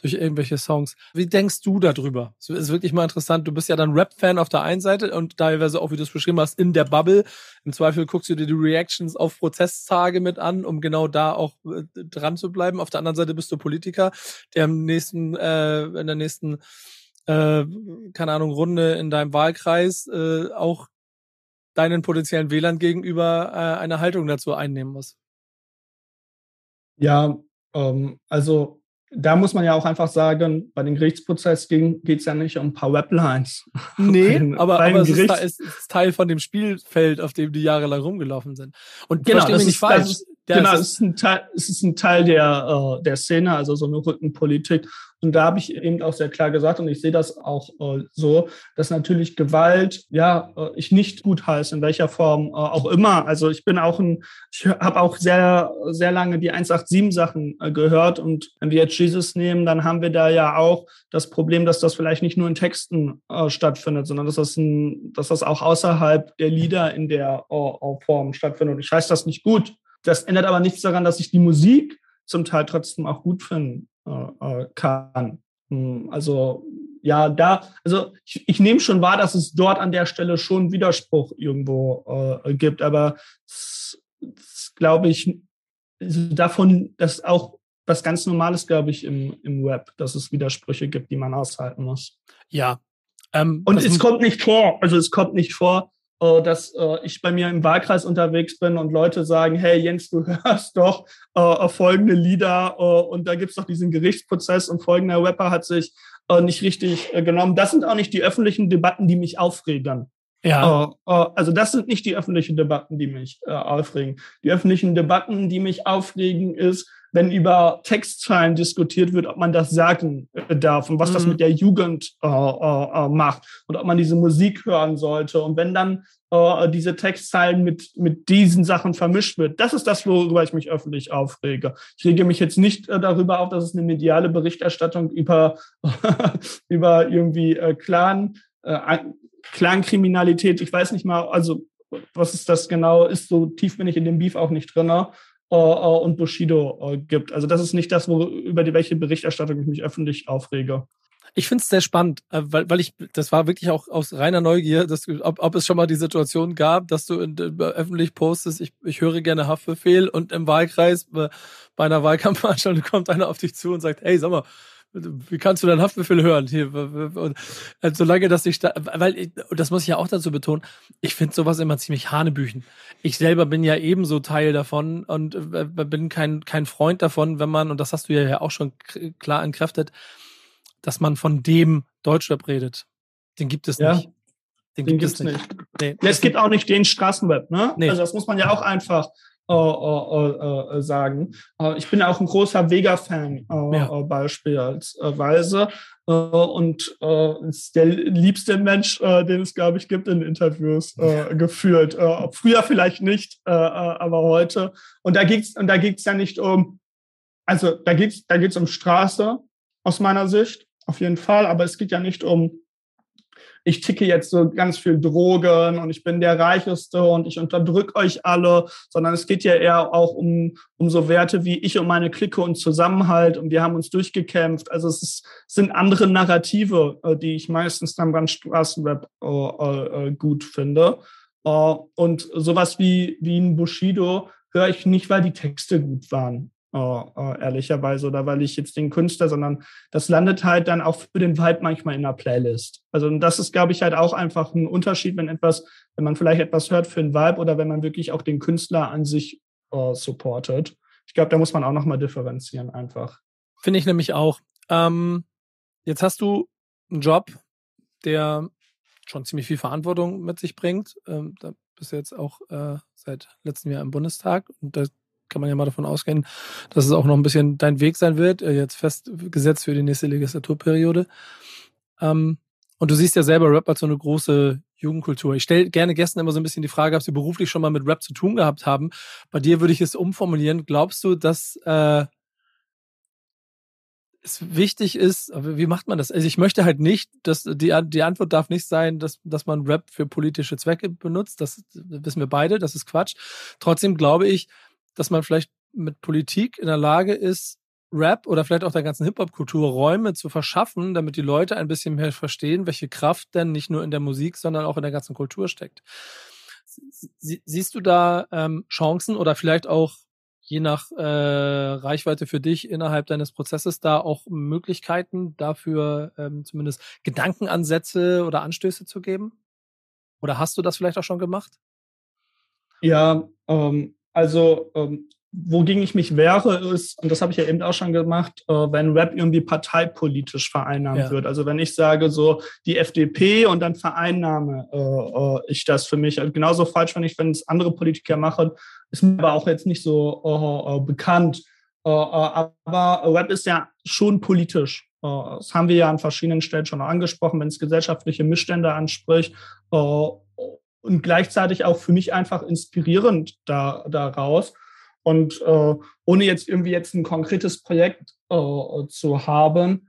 durch irgendwelche Songs. Wie denkst du darüber? Das ist wirklich mal interessant. Du bist ja dann Rap-Fan auf der einen Seite und teilweise auch, wie du es beschrieben hast, in der Bubble. Im Zweifel guckst du dir die Reactions auf Prozesstage mit an, um genau da auch äh, dran zu bleiben. Auf der anderen Seite bist du Politiker, der im nächsten, äh, in der nächsten äh, keine Ahnung, Runde in deinem Wahlkreis äh, auch deinen potenziellen Wählern gegenüber äh, eine Haltung dazu einnehmen muss. Ja, ähm, also da muss man ja auch einfach sagen, bei dem Gerichtsprozess geht es ja nicht um ein paar Weblines. Nee, den, aber, aber es, ist, ist, Teil von dem Spielfeld, auf dem die jahrelang rumgelaufen sind. Und genau, das ist, falsch. Das ist, genau, es ist ein Teil, es ist ein Teil der, äh, der Szene, also so eine Rückenpolitik. Und da habe ich eben auch sehr klar gesagt, und ich sehe das auch äh, so, dass natürlich Gewalt, ja, äh, ich nicht gut heiße, in welcher Form äh, auch immer. Also ich bin auch ein, ich habe auch sehr, sehr lange die 187-Sachen äh, gehört. Und wenn wir jetzt Jesus nehmen, dann haben wir da ja auch das Problem, dass das vielleicht nicht nur in Texten äh, stattfindet, sondern dass das, ein, dass das auch außerhalb der Lieder in der äh, Form stattfindet. Und ich weiß das nicht gut. Das ändert aber nichts daran, dass ich die Musik zum Teil trotzdem auch gut finden äh, äh, kann. Hm, also ja, da, also ich, ich nehme schon wahr, dass es dort an der Stelle schon Widerspruch irgendwo äh, gibt, aber glaube ich, also davon, dass auch was ganz Normales, glaube ich, im, im Web, dass es Widersprüche gibt, die man aushalten muss. Ja. Ähm, Und es kommt nicht vor, also es kommt nicht vor, dass äh, ich bei mir im Wahlkreis unterwegs bin und Leute sagen, hey Jens, du hörst doch äh, folgende Lieder und da gibt's doch diesen Gerichtsprozess und folgender Rapper hat sich nicht richtig genommen. Das sind auch nicht die öffentlichen Debatten, die mich aufregen. Ja. also das sind nicht die öffentlichen Debatten, die mich aufregen. Die öffentlichen Debatten, die mich aufregen, ist, wenn über Textzeilen diskutiert wird, ob man das sagen äh, darf und was mhm. das mit der Jugend äh, äh, macht und ob man diese Musik hören sollte. Und wenn dann äh, diese Textzeilen mit, mit diesen Sachen vermischt wird, das ist das, worüber ich mich öffentlich aufrege. Ich rege mich jetzt nicht äh, darüber auf, dass es eine mediale Berichterstattung über, über irgendwie äh, Clan Clankriminalität, ich weiß nicht mal, also was ist das genau ist, so tief bin ich in dem Beef auch nicht drin, und Bushido uh, gibt. Also das ist nicht das, wo, über die welche Berichterstattung ich mich öffentlich aufrege. Ich finde es sehr spannend, äh, weil, weil ich, das war wirklich auch aus reiner Neugier, dass, ob, ob es schon mal die Situation gab, dass du in, öffentlich postest, ich, ich höre gerne Haftbefehl und im Wahlkreis bei, einer Wahlkampfveranstaltung kommt einer auf dich zu und sagt, hey, sag mal, wie kannst du deinen Haftbefehl hören? Hier, und, äh, solange das nicht, weil, ich, das muss ich ja auch dazu betonen, ich finde sowas immer ziemlich Hanebüchen. Ich selber bin ja ebenso Teil davon und äh, bin kein, kein Freund davon, wenn man, und das hast du ja auch schon klar entkräftet, dass man von dem Deutschrap redet. Den gibt es ja. nicht. Den, den gibt es nicht. nicht. Nee, es gibt auch nicht den Straßenrap, ne? Nee. Also das muss man ja auch einfach äh, äh, äh, sagen. Äh, ich bin auch ein großer Vega-Fan äh, ja. Äh, beispielsweise und ist der liebste Mensch, den es, glaube ich, gibt in Interviews gefühlt. früher vielleicht nicht, aber heute. Und da geht's und da geht's ja nicht um, also da geht's da geht's um Straße aus meiner Sicht auf jeden Fall. Aber es geht ja nicht um, ich ticke jetzt so ganz viel Drogen und ich bin der Reicheste und ich unterdrück euch alle, sondern es geht ja eher auch um, um so Werte wie ich und meine Clique und Zusammenhalt und wir haben uns durchgekämpft. Also es, ist, es sind andere Narrative, äh, die ich meistens dann beim Straßenrap äh, äh, gut finde. Äh, und sowas wie, wie ein Bushido höre ich nicht, weil die Texte gut waren äh, ehrlicherweise, oder weil ich jetzt den Künstler, sondern das landet halt dann auch für den Vibe manchmal in der Playlist. Also das ist, glaube ich, halt auch einfach ein Unterschied, wenn etwas, wenn man vielleicht etwas hört für den Vibe oder wenn man wirklich auch den Künstler an sich äh, supportet. Ich glaube, da muss man auch nochmal differenzieren einfach. Finde ich nämlich auch. Ähm, jetzt hast du einen Job, der schon ziemlich viel Verantwortung mit sich bringt. Ähm, da bist du jetzt auch äh, seit letztem Jahr im Bundestag und da kann man ja mal davon ausgehen, dass es auch noch ein bisschen dein Weg sein wird, äh, jetzt festgesetzt für die nächste Legislaturperiode. Ähm, und du siehst ja selber Rap als so eine große Jugendkultur. Ich stelle gerne Gästen immer so ein bisschen die Frage, ob sie beruflich schon mal mit Rap zu tun gehabt haben. Bei dir würde ich es umformulieren. Glaubst du, dass äh, es wichtig ist, wie macht man das? Also ich möchte halt nicht, dass die, die Antwort darf nicht sein, dass, dass man Rap für politische Zwecke benutzt. Das wissen wir beide, das ist Quatsch. Trotzdem glaube ich, dass man vielleicht mit Politik in der Lage ist, Rap oder vielleicht auch der ganzen Hip-Hop-Kultur Räume zu verschaffen, damit die Leute ein bisschen mehr verstehen, welche Kraft denn nicht nur in der Musik, sondern auch in der ganzen Kultur steckt. Sie, siehst du da ähm, Chancen oder vielleicht auch je nach äh, Reichweite für dich innerhalb deines Prozesses da auch Möglichkeiten dafür ähm, zumindest Gedankenansätze oder Anstöße zu geben? Oder hast du das vielleicht auch schon gemacht? Ja, ähm, also ähm, wogegen ich mich wehre, ist, und das habe ich ja eben auch schon gemacht, äh, wenn Rap irgendwie parteipolitisch vereinnahmt ja. wird. Also wenn ich sage, so die FDP und dann vereinnahme äh, äh, ich das für mich. Also genauso falsch, wenn ich, wenn es andere Politiker machen, ist mir aber auch jetzt nicht so äh, äh bekannt. Äh, aber Rap ist ja schon politisch. Das haben wir ja an verschiedenen Stellen schon angesprochen, wenn es gesellschaftliche Missstände anspricht und gleichzeitig auch für mich einfach inspirierend da, daraus. Und äh, ohne jetzt irgendwie jetzt ein konkretes Projekt äh, zu haben,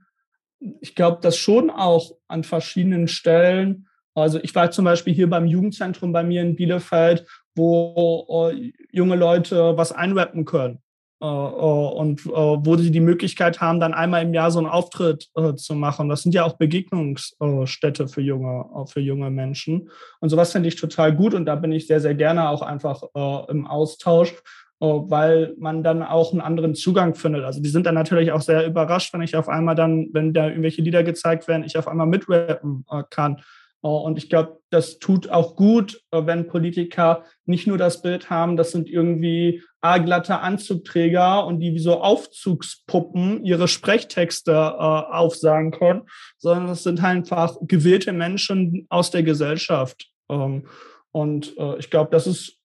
ich glaube, dass schon auch an verschiedenen Stellen, also ich war zum Beispiel hier beim Jugendzentrum bei mir in Bielefeld, wo äh, junge Leute was einrappen können. Äh, äh, und äh, wo sie die Möglichkeit haben, dann einmal im Jahr so einen Auftritt zu machen. Das sind ja auch Begegnungsstätte für junge, für junge Menschen. Und sowas finde ich total gut und da bin ich sehr, sehr gerne auch einfach im Austausch, weil man dann auch einen anderen Zugang findet. Also die sind dann natürlich auch sehr überrascht, wenn ich auf einmal dann, wenn da irgendwelche Lieder gezeigt werden, ich auf einmal mitrappen kann. Und ich glaube, das tut auch gut, äh, wenn Politiker nicht nur das Bild haben, das sind irgendwie glatte Anzugträger und die wie so Aufzugspuppen ihre Sprechtexte äh, aufsagen können, sondern das sind halt einfach gewählte Menschen aus der Gesellschaft. Ähm, und äh, ich glaube, das ist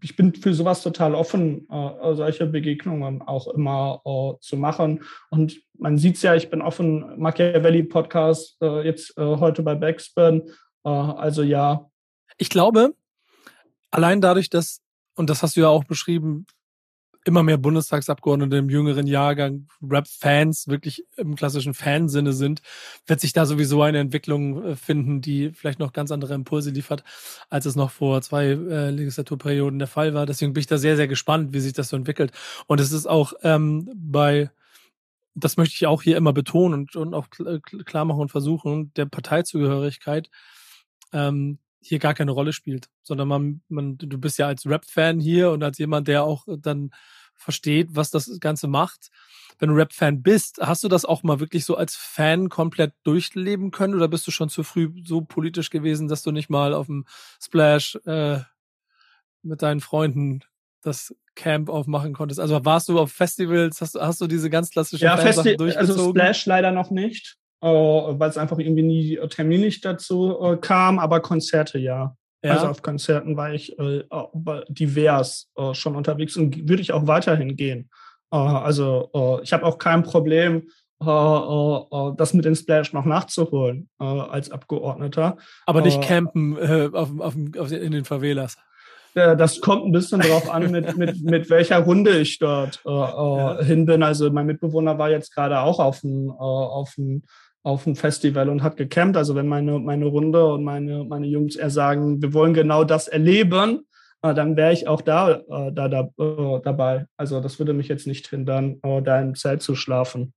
ich bin für sowas total offen, äh, solche Begegnungen auch immer äh, zu machen. Und man sieht es ja, ich bin offen, Machiavelli-Podcast, äh, jetzt äh, heute bei Backspin. Äh, also ja. Ich glaube, allein dadurch, dass, und das hast du ja auch beschrieben, immer mehr Bundestagsabgeordnete im jüngeren Jahrgang Rap-Fans wirklich im klassischen Fansinne sind, wird sich da sowieso eine Entwicklung äh, finden, die vielleicht noch ganz andere Impulse liefert, als es noch vor zwei äh, Legislaturperioden der Fall war. Deswegen bin ich da sehr, sehr gespannt, wie sich das so entwickelt. Und es ist auch ähm, bei das möchte ich auch hier immer betonen und, und auch klar machen und versuchen, der Parteizugehörigkeit ähm, hier gar keine Rolle spielt, sondern man, man, du bist ja als Rap-Fan hier und als jemand, der auch dann versteht, was das Ganze macht. Wenn du Rap-Fan bist, hast du das auch mal wirklich so als Fan komplett durchleben können oder bist du schon zu früh so politisch gewesen, dass du nicht mal auf dem Splash äh, mit deinen Freunden das Camp aufmachen konntest? Also warst du auf Festivals, hast, hast du diese ganz klassischen ja, Festi durchgezogen? Also Splash leider noch nicht äh, weil es einfach irgendwie nie terminlich dazu äh, kam, aber Konzerte ja. Ja. Also auf Konzerten war ich äh, divers äh, schon unterwegs und würde ich auch weiterhin gehen. Äh, also äh, ich habe auch kein Problem, das mit den Splash noch nachzuholen als Abgeordneter. Aber nicht campen auf, auf, auf, in den Favelas das kommt ein bisschen drauf an, mit, mit, mit welcher Runde ich dort äh, ja. hin bin. Also mein Mitbewohner war jetzt gerade auch auf dem, äh, auf dem auf ein Festival und hat gecampt. Also wenn meine, meine Runde und meine, meine Jungs eher sagen, wir wollen genau das erleben, äh, dann wäre ich auch da, äh, da, da äh, dabei. Also das würde mich jetzt nicht hindern, äh, da im Zelt zu schlafen.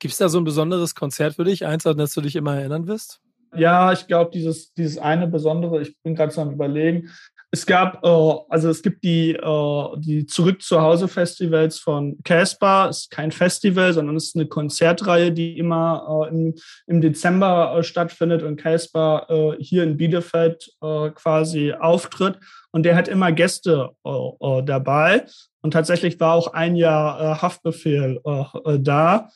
Gibt es da so ein besonderes Konzert für dich, eins, an das du dich immer erinnern wirst? Ja, ich glaube, dieses, dieses eine Besondere, ich bin gerade so am Überlegen, es gab, äh, also es gibt die, äh, die Zurück zu Hause Festivals von Casper. Ist kein Festival, sondern es ist eine Konzertreihe, die immer äh, im, im Dezember äh, stattfindet und Casper äh, hier in Bielefeld äh, quasi auftritt. Und der hat immer Gäste äh, äh, dabei. Und tatsächlich war auch ein Jahr äh, Haftbefehl äh, da.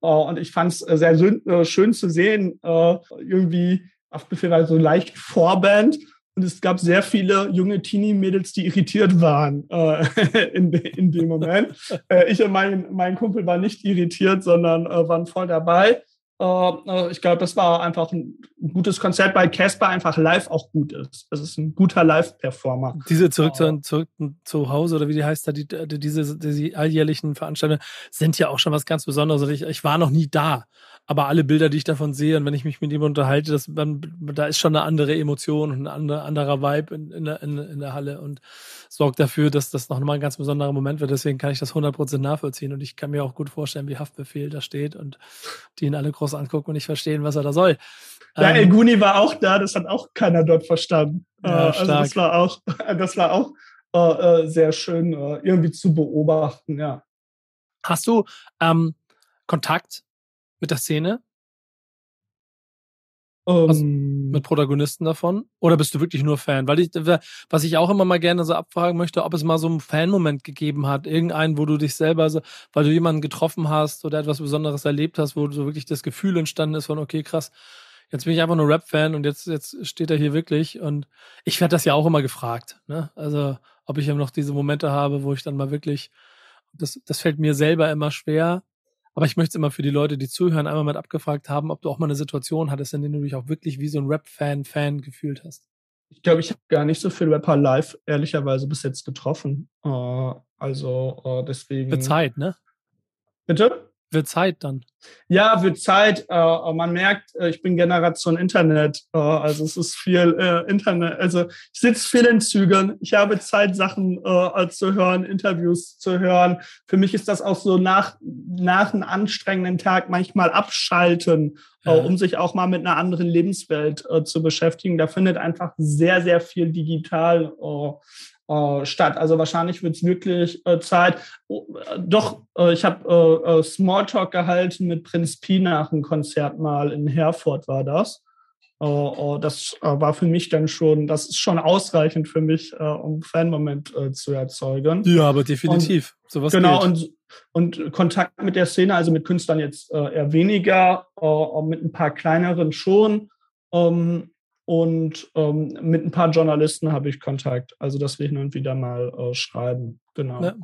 Und ich fand es sehr schön zu sehen, äh, irgendwie Haftbefehl war so leicht Vorband und es gab sehr viele junge Teenie-Mädels, die irritiert waren äh, in, de, in dem Moment. äh, ich und mein, mein Kumpel waren nicht irritiert, sondern äh, waren voll dabei. Äh, äh, ich glaube, das war einfach ein gutes Konzert, weil Casper einfach live auch gut ist. Es ist ein guter Live-Performer. Diese zurück, zu, zurück zu Hause oder wie die heißt da, die, die, diese die alljährlichen Veranstaltungen sind ja auch schon was ganz Besonderes. Ich, ich war noch nie da, aber alle Bilder, die ich davon sehe und wenn ich mich mit ihm unterhalte, das, da ist schon eine andere Emotion und ein andere, anderer Vibe in, in, der, in, in der Halle und sorgt dafür, dass das noch mal ein ganz besonderer Moment wird. Deswegen kann ich das 100% nachvollziehen und ich kann mir auch gut vorstellen, wie Haftbefehl da steht und die ihn alle groß angucken und nicht verstehen, was er da soll. Ja, ähm, El Guni war auch da, das hat auch keiner dort verstanden. Ja, äh, also das war auch, das war auch äh, äh, sehr schön äh, irgendwie zu beobachten, ja. Hast du ähm, Kontakt mit der Szene? Um, also ähm. mit Protagonisten davon? Oder bist du wirklich nur Fan? Weil ich, was ich auch immer mal gerne so abfragen möchte, ob es mal so einen Fan-Moment gegeben hat, irgendeinen, wo du dich selber so, weil du jemanden getroffen hast oder etwas Besonderes erlebt hast, wo so wirklich das Gefühl entstanden ist von, okay, krass, jetzt bin ich einfach nur Rap-Fan und jetzt, jetzt steht er hier wirklich. Und ich werde das ja auch immer gefragt, ne? Also, ob ich eben noch diese Momente habe, wo ich dann mal wirklich, das, das fällt mir selber immer schwer, aber ich möchte es immer für die Leute, die zuhören, einmal mal abgefragt haben, ob du auch mal eine Situation hattest, in der du dich auch wirklich wie so ein Rap-Fan, Fan gefühlt hast. Ich glaube, ich habe gar nicht so viel Rapper live, ehrlicherweise, bis jetzt getroffen. Uh, also uh, deswegen. Zeit, ne? Bitte? Wird Zeit dann. Ja, wird Zeit. Äh, man merkt, äh, ich bin Generation Internet. Äh, also es ist viel äh, Internet. Also ich sitze viel in Zügen. Ich habe Zeit, Sachen äh, zu hören, Interviews zu hören. Für mich ist das auch so nach, nach einem anstrengenden Tag manchmal abschalten, äh, ja. um sich auch mal mit einer anderen Lebenswelt zu beschäftigen. Da findet einfach sehr, sehr viel digital äh, statt. Also wahrscheinlich wird es wirklich äh, Zeit. Oh, äh, doch, äh, ich habe äh, Smalltalk gehalten mit Prinz Pi nach einem Konzert mal in Herford war das. das war für mich dann schon, das ist schon ausreichend für mich, um Fan-Moment zu erzeugen. Ja, aber definitiv. Und, Sowas genau, und, und Kontakt mit der Szene, also mit Künstlern jetzt eher weniger, mit ein paar kleineren schon. Ähm, und ähm, mit ein paar Journalisten habe ich Kontakt, also dass wir hin und wieder mal äh, schreiben. Genau. Ja,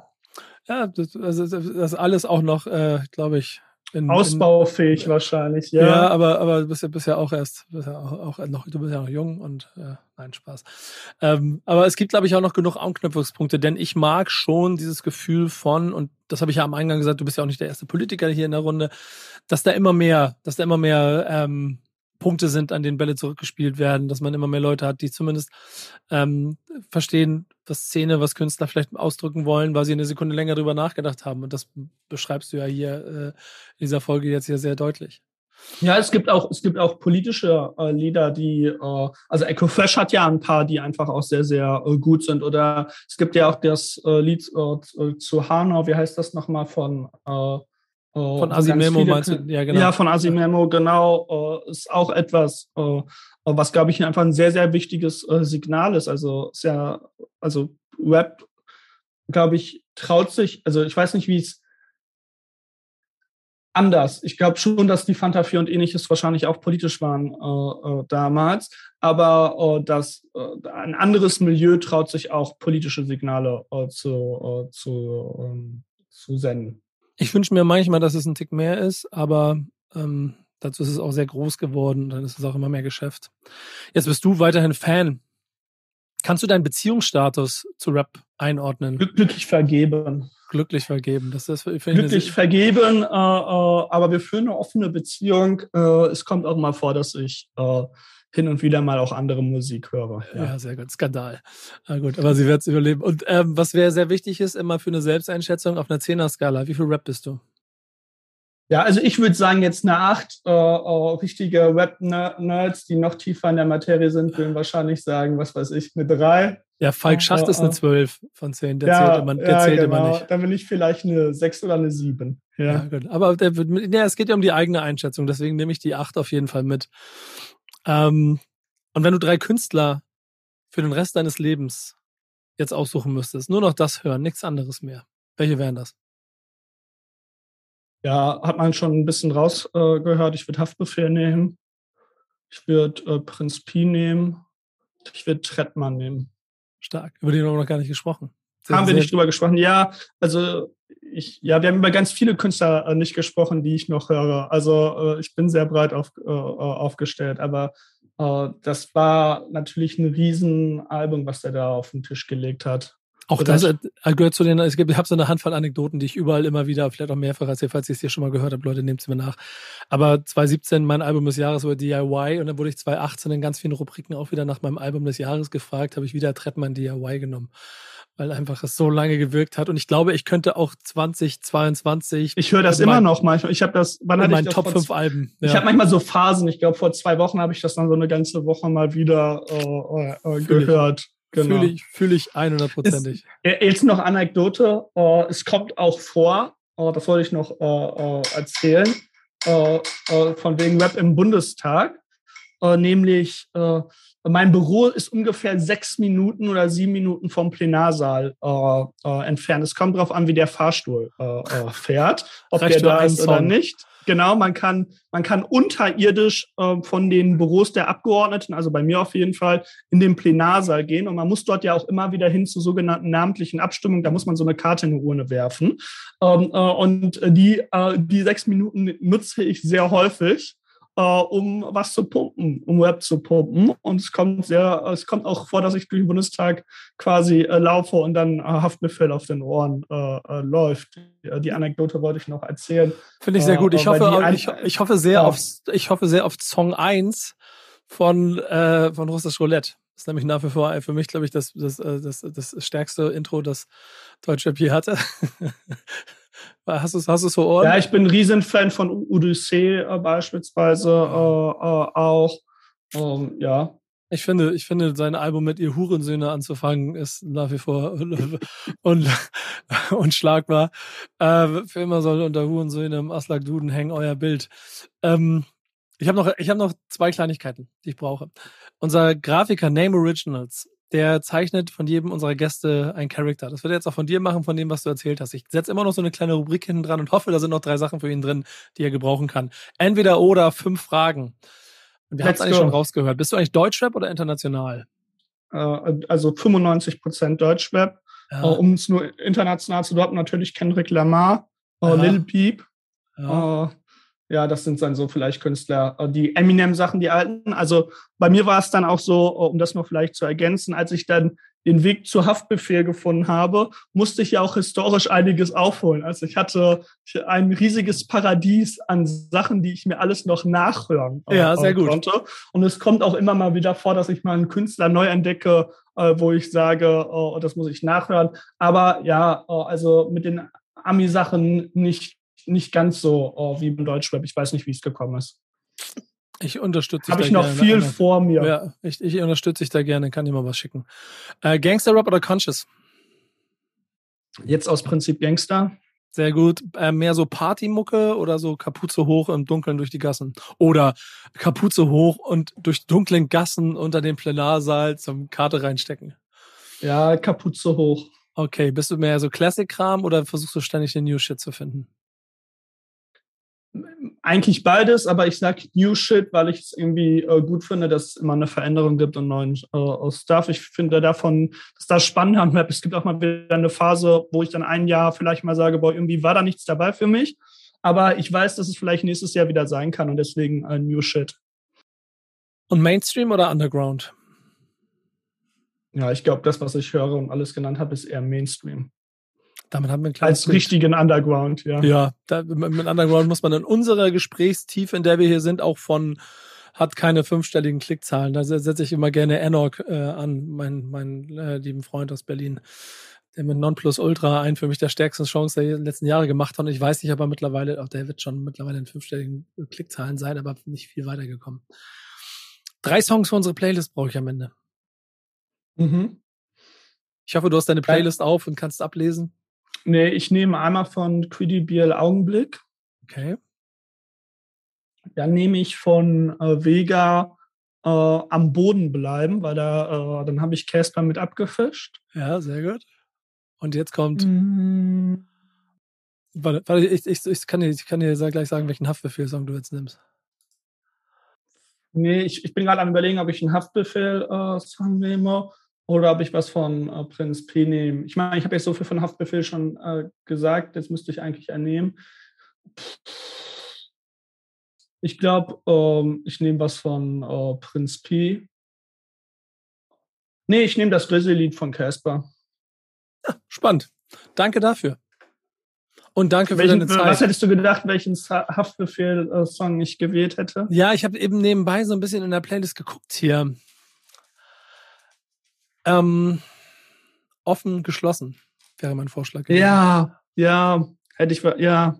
ja das, also das alles auch noch, äh, glaube ich, in, Ausbaufähig in, wahrscheinlich, ja. Ja, aber, aber du bist ja, bist ja auch erst, bist ja auch, auch noch, du bist ja noch jung und äh, nein, Spaß. Ähm, aber es gibt, glaube ich, auch noch genug Anknüpfungspunkte, denn ich mag schon dieses Gefühl von, und das habe ich ja am Eingang gesagt, du bist ja auch nicht der erste Politiker hier in der Runde, dass da immer mehr, dass da immer mehr ähm, Punkte sind, an denen Bälle zurückgespielt werden, dass man immer mehr Leute hat, die zumindest ähm, verstehen, was Szene, was Künstler vielleicht ausdrücken wollen, weil sie eine Sekunde länger drüber nachgedacht haben. Und das beschreibst du ja hier äh, in dieser Folge jetzt hier sehr deutlich. Ja, es gibt auch, es gibt auch politische äh, Lieder, die, äh, also Echo Fresh hat ja ein paar, die einfach auch sehr, sehr äh, gut sind. Oder es gibt ja auch das äh, Lied äh, zu Hanau, wie heißt das nochmal von äh, Oh, von Asimemo meinst du? Ja, genau. Ja, von Asimemo, genau. Äh, ist auch etwas, äh, was, glaube ich, einfach ein sehr, sehr wichtiges Signal ist. Also, ist ja, also Web, glaube ich, traut sich, also ich weiß nicht, wie es anders. Ich glaube schon, dass die Fanta 4 und ähnliches wahrscheinlich auch politisch waren äh, äh, damals, aber äh, dass äh, ein anderes Milieu traut sich auch politische Signale zu, zu, ähm, zu senden. Ich wünsche mir manchmal, dass es ein Tick mehr ist, aber ähm, dazu ist es auch sehr groß geworden. Dann ist es auch immer mehr Geschäft. Jetzt bist du weiterhin Fan. Kannst du deinen Beziehungsstatus zu Rap einordnen? Glücklich vergeben. Glücklich vergeben. Das ist glücklich vergeben, äh, äh, aber wir führen eine offene Beziehung. Äh, es kommt auch mal vor, dass ich äh, hin und wieder mal auch andere Musik höre. Ja, ja sehr gut. Skandal. Na gut, aber sie wird es überleben. Und ähm, was wäre sehr wichtig ist, immer für eine Selbsteinschätzung auf einer Zehner-Skala. Wie viel Rap bist du? Ja, also ich würde sagen, jetzt eine Acht. Äh, äh, richtige Rap-Nerds, die noch tiefer in der Materie sind, würden wahrscheinlich sagen, was weiß ich, eine drei. Ja, Falk Schacht äh, ist eine äh, zwölf von zehn. Der ja, zählt, immer, der ja, zählt genau. immer nicht. Dann bin ich vielleicht eine sechs oder eine sieben. Ja, ja gut. Aber der, ja, es geht ja um die eigene Einschätzung, deswegen nehme ich die acht auf jeden Fall mit. Ähm, und wenn du drei Künstler für den Rest deines Lebens jetzt aussuchen müsstest, nur noch das hören, nichts anderes mehr, welche wären das? Ja, hat man schon ein bisschen rausgehört. Äh, ich würde Haftbefehl nehmen. Ich würde äh, Prinz Pi nehmen. Ich würde Trettmann nehmen. Stark. Über den haben wir noch gar nicht gesprochen. Sehr, haben wir nicht drüber gesprochen? Ja, also ich, ja, wir haben über ganz viele Künstler äh, nicht gesprochen, die ich noch höre. Also äh, ich bin sehr breit auf, äh, aufgestellt, aber das war natürlich ein Riesenalbum, was der da auf den Tisch gelegt hat. Auch das äh, gehört zu den, es gibt, ich habe so eine Handvoll Anekdoten, die ich überall immer wieder, vielleicht auch mehrfach erzähle, falls ihr es hier schon mal gehört habt, Leute, nehmt es mir nach. Aber 2017, mein Album des Jahres über DIY und dann wurde ich 2018 in ganz vielen Rubriken auch wieder nach meinem Album des Jahres gefragt, habe ich wieder Trettmann DIY genommen weil einfach es so lange gewirkt hat. Und ich glaube, ich könnte auch 2022. Ich höre das immer mein, noch manchmal. Ich habe das, wann hatte ich das Top 5 Alben. Ja. Ich habe manchmal so Phasen. Ich glaube, vor zwei Wochen habe ich das dann so eine ganze Woche mal wieder äh, äh, gehört. Genau. Fühle ich, fühl ich 100%ig. Jetzt noch Anekdote. Uh, es kommt auch vor, uh, das wollte ich noch erzählen, von wegen Rap im Bundestag, nämlich mein Büro ist ungefähr sechs Minuten oder sieben Minuten vom Plenarsaal äh, äh, entfernt. Es kommt darauf an, wie der Fahrstuhl äh, äh fährt, ob der da ist oder nicht. Genau, man kann, man kann unterirdisch äh, von den Büros der Abgeordneten, also bei mir auf jeden Fall, in den Plenarsaal gehen. Und man muss dort ja auch immer wieder hin zu sogenannten namentlichen Abstimmungen. Da muss man so eine Karte in die Urne werfen. Ähm, äh, und die, äh, die sechs Minuten nutze ich sehr häufig äh, um was zu pumpen, um Web zu pumpen. Und es kommt sehr, es kommt auch vor, dass ich durch den Bundestag quasi äh, laufe und dann äh, Haftbefehl auf den Ohren äh, äh, läuft. Die Anekdote wollte ich noch erzählen. Finde ich sehr gut. Ich äh, hoffe, ich, ich, hoffe sehr ja. auf, ich hoffe sehr auf Song 1 von, äh, von Russisch Roulette. Das ist nämlich nach wie vor für mich, glaube ich, das, das, das, das stärkste Intro, das Deutschrap je hatte. Hast du es hast vor Ohren? Ja, ich bin ein Riesenfan von Odyssee äh, beispielsweise äh, äh, auch. Ähm, ja. Ich finde, ich finde, sein Album mit ihr Hurensöhne anzufangen ist nach wie vor un unschlagbar. Äh, für immer soll unter Hurensöhne im Aslak Duden hängen euer Bild. Ähm, ich habe noch, ich habe noch zwei Kleinigkeiten, die ich brauche. Unser Grafiker Name Originals der zeichnet von jedem unserer Gäste ein Charakter. Das wird er jetzt auch von dir machen, von dem, was du erzählt hast. Ich setze immer noch so eine kleine Rubrik hinten dran und hoffe, da sind noch drei Sachen für ihn drin, die er gebrauchen kann. Entweder oder fünf Fragen. Und wir haben es eigentlich schon rausgehört. Bist du eigentlich Deutschrap oder international? Äh, also 95 Prozent Deutschrap. Ja. Uh, um es nur international zu droppen, natürlich Kendrick Lamar, uh, Lil Peep. Ja. Ja, das sind dann so vielleicht Künstler, äh, die Eminem-Sachen, die alten. Also bei mir war es dann auch so, äh, um das noch vielleicht zu ergänzen, als ich dann den Weg zu Haftbefehl gefunden habe, musste ich ja auch historisch einiges aufholen. Also ich hatte ein riesiges Paradies an Sachen, die ich mir alles noch nachhören ja, sehr gut. konnte. Und es kommt auch immer mal wieder vor, dass ich mal einen Künstler neu entdecke, äh, wo ich sage, das muss ich nachhören. Aber ja, äh, also mit den Ami-Sachen nicht, nicht ganz so oh, wie im Deutschrap. Ich weiß nicht, wie es gekommen ist. Ich unterstütze dich Habe ich noch gerne. viel vor mir. Ja, ich, ich unterstütze dich da gerne, kann dir mal was schicken. Äh, Gangster-Rap oder Conscious? Jetzt aus Prinzip Gangster. Sehr gut. Äh, mehr so Partymucke oder so Kapuze hoch im Dunkeln durch die Gassen? Oder Kapuze hoch und durch dunklen Gassen unter dem Plenarsaal zum Karte reinstecken? Ja, Kapuze hoch. Okay, bist du mehr so Classic-Kram oder versuchst du ständig den New Shit zu finden? Eigentlich beides, aber ich sage New Shit, weil ich es irgendwie äh, gut finde, dass es immer eine Veränderung gibt und neuen äh, Stuff. Ich finde davon, dass das spannend am Web. Es gibt auch mal wieder eine Phase, wo ich dann ein Jahr vielleicht mal sage, boah, irgendwie war da nichts dabei für mich. Aber ich weiß, dass es vielleicht nächstes Jahr wieder sein kann und deswegen äh, New Shit. Und Mainstream oder Underground? Ja, ich glaube, das, was ich höre und alles genannt habe, ist eher Mainstream. Damit haben wir ein kleines Als Bild. richtigen Underground, ja. Ja, da, mit Underground muss man in unserer Gesprächstiefe, in der wir hier sind, auch von hat keine fünfstelligen Klickzahlen. Da setze ich immer gerne Enoch äh, an, mein, mein äh, lieben Freund aus Berlin, der mit Nonplus Ultra einen für mich der stärksten Chance der letzten Jahre gemacht hat. Und ich weiß nicht, aber mittlerweile, auch der wird schon mittlerweile in fünfstelligen Klickzahlen sein, aber nicht viel weitergekommen. Drei Songs für unsere Playlist brauche ich am Ende. Mhm. Ich hoffe, du hast deine Playlist auf und kannst ablesen. Nee, ich nehme einmal von Credibiel Augenblick. Okay. Dann nehme ich von äh, Vega äh, am Boden bleiben, weil da, äh, dann habe ich Casper mit abgefischt. Ja, sehr gut. Und jetzt kommt. Mm. Warte, warte ich, ich, ich, kann dir, ich kann dir gleich sagen, welchen Haftbefehl-Song du jetzt nimmst. Nee, ich, ich bin gerade am überlegen, ob ich einen Haftbefehl-Song nehme oder ob ich was von äh, Prinz P nehme. Ich meine, ich habe jetzt so viel von Haftbefehl schon äh, gesagt, jetzt müsste ich eigentlich ernehmen. Ich glaube, ähm, ich nehme was von äh, Prinz P. Nee, ich nehme das Grizzly-Lied von Casper. Ja, spannend. Danke dafür. Und danke welchen, für deine Zeit. Was hättest du gedacht, welchen Haftbefehl-Song ich gewählt hätte? Ja, ich habe eben nebenbei so ein bisschen in der Playlist geguckt hier. Ähm, offen, geschlossen wäre mein Vorschlag. Gewesen. Ja, ja, hätte ich, ja.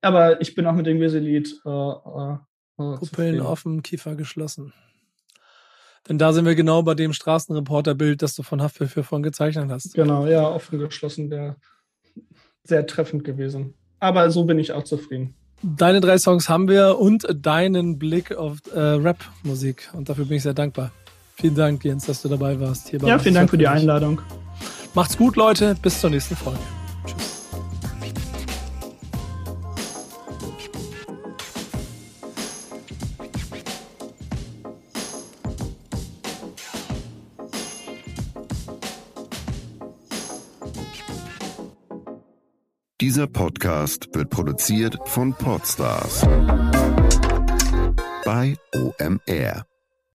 Aber ich bin auch mit dem Grizzly-Lied. Äh, äh, äh Pupillen offen, Kiefer geschlossen. Denn da sind wir genau bei dem Straßenreporter-Bild, das du von Haftbefehl vorhin gezeichnet hast. Genau, ja, offen geschlossen, der sehr treffend gewesen. Aber so bin ich auch zufrieden. Deine drei Songs haben wir und deinen Blick auf äh, Rap-Musik. Und dafür bin ich sehr dankbar. Vielen Dank, Jens, dass du dabei warst. Hier ja, vielen Dank für die Einladung. Macht's gut, Leute. Bis zur nächsten Folge. Tschüss. Dieser Podcast wird produziert von Podstars bei OMR.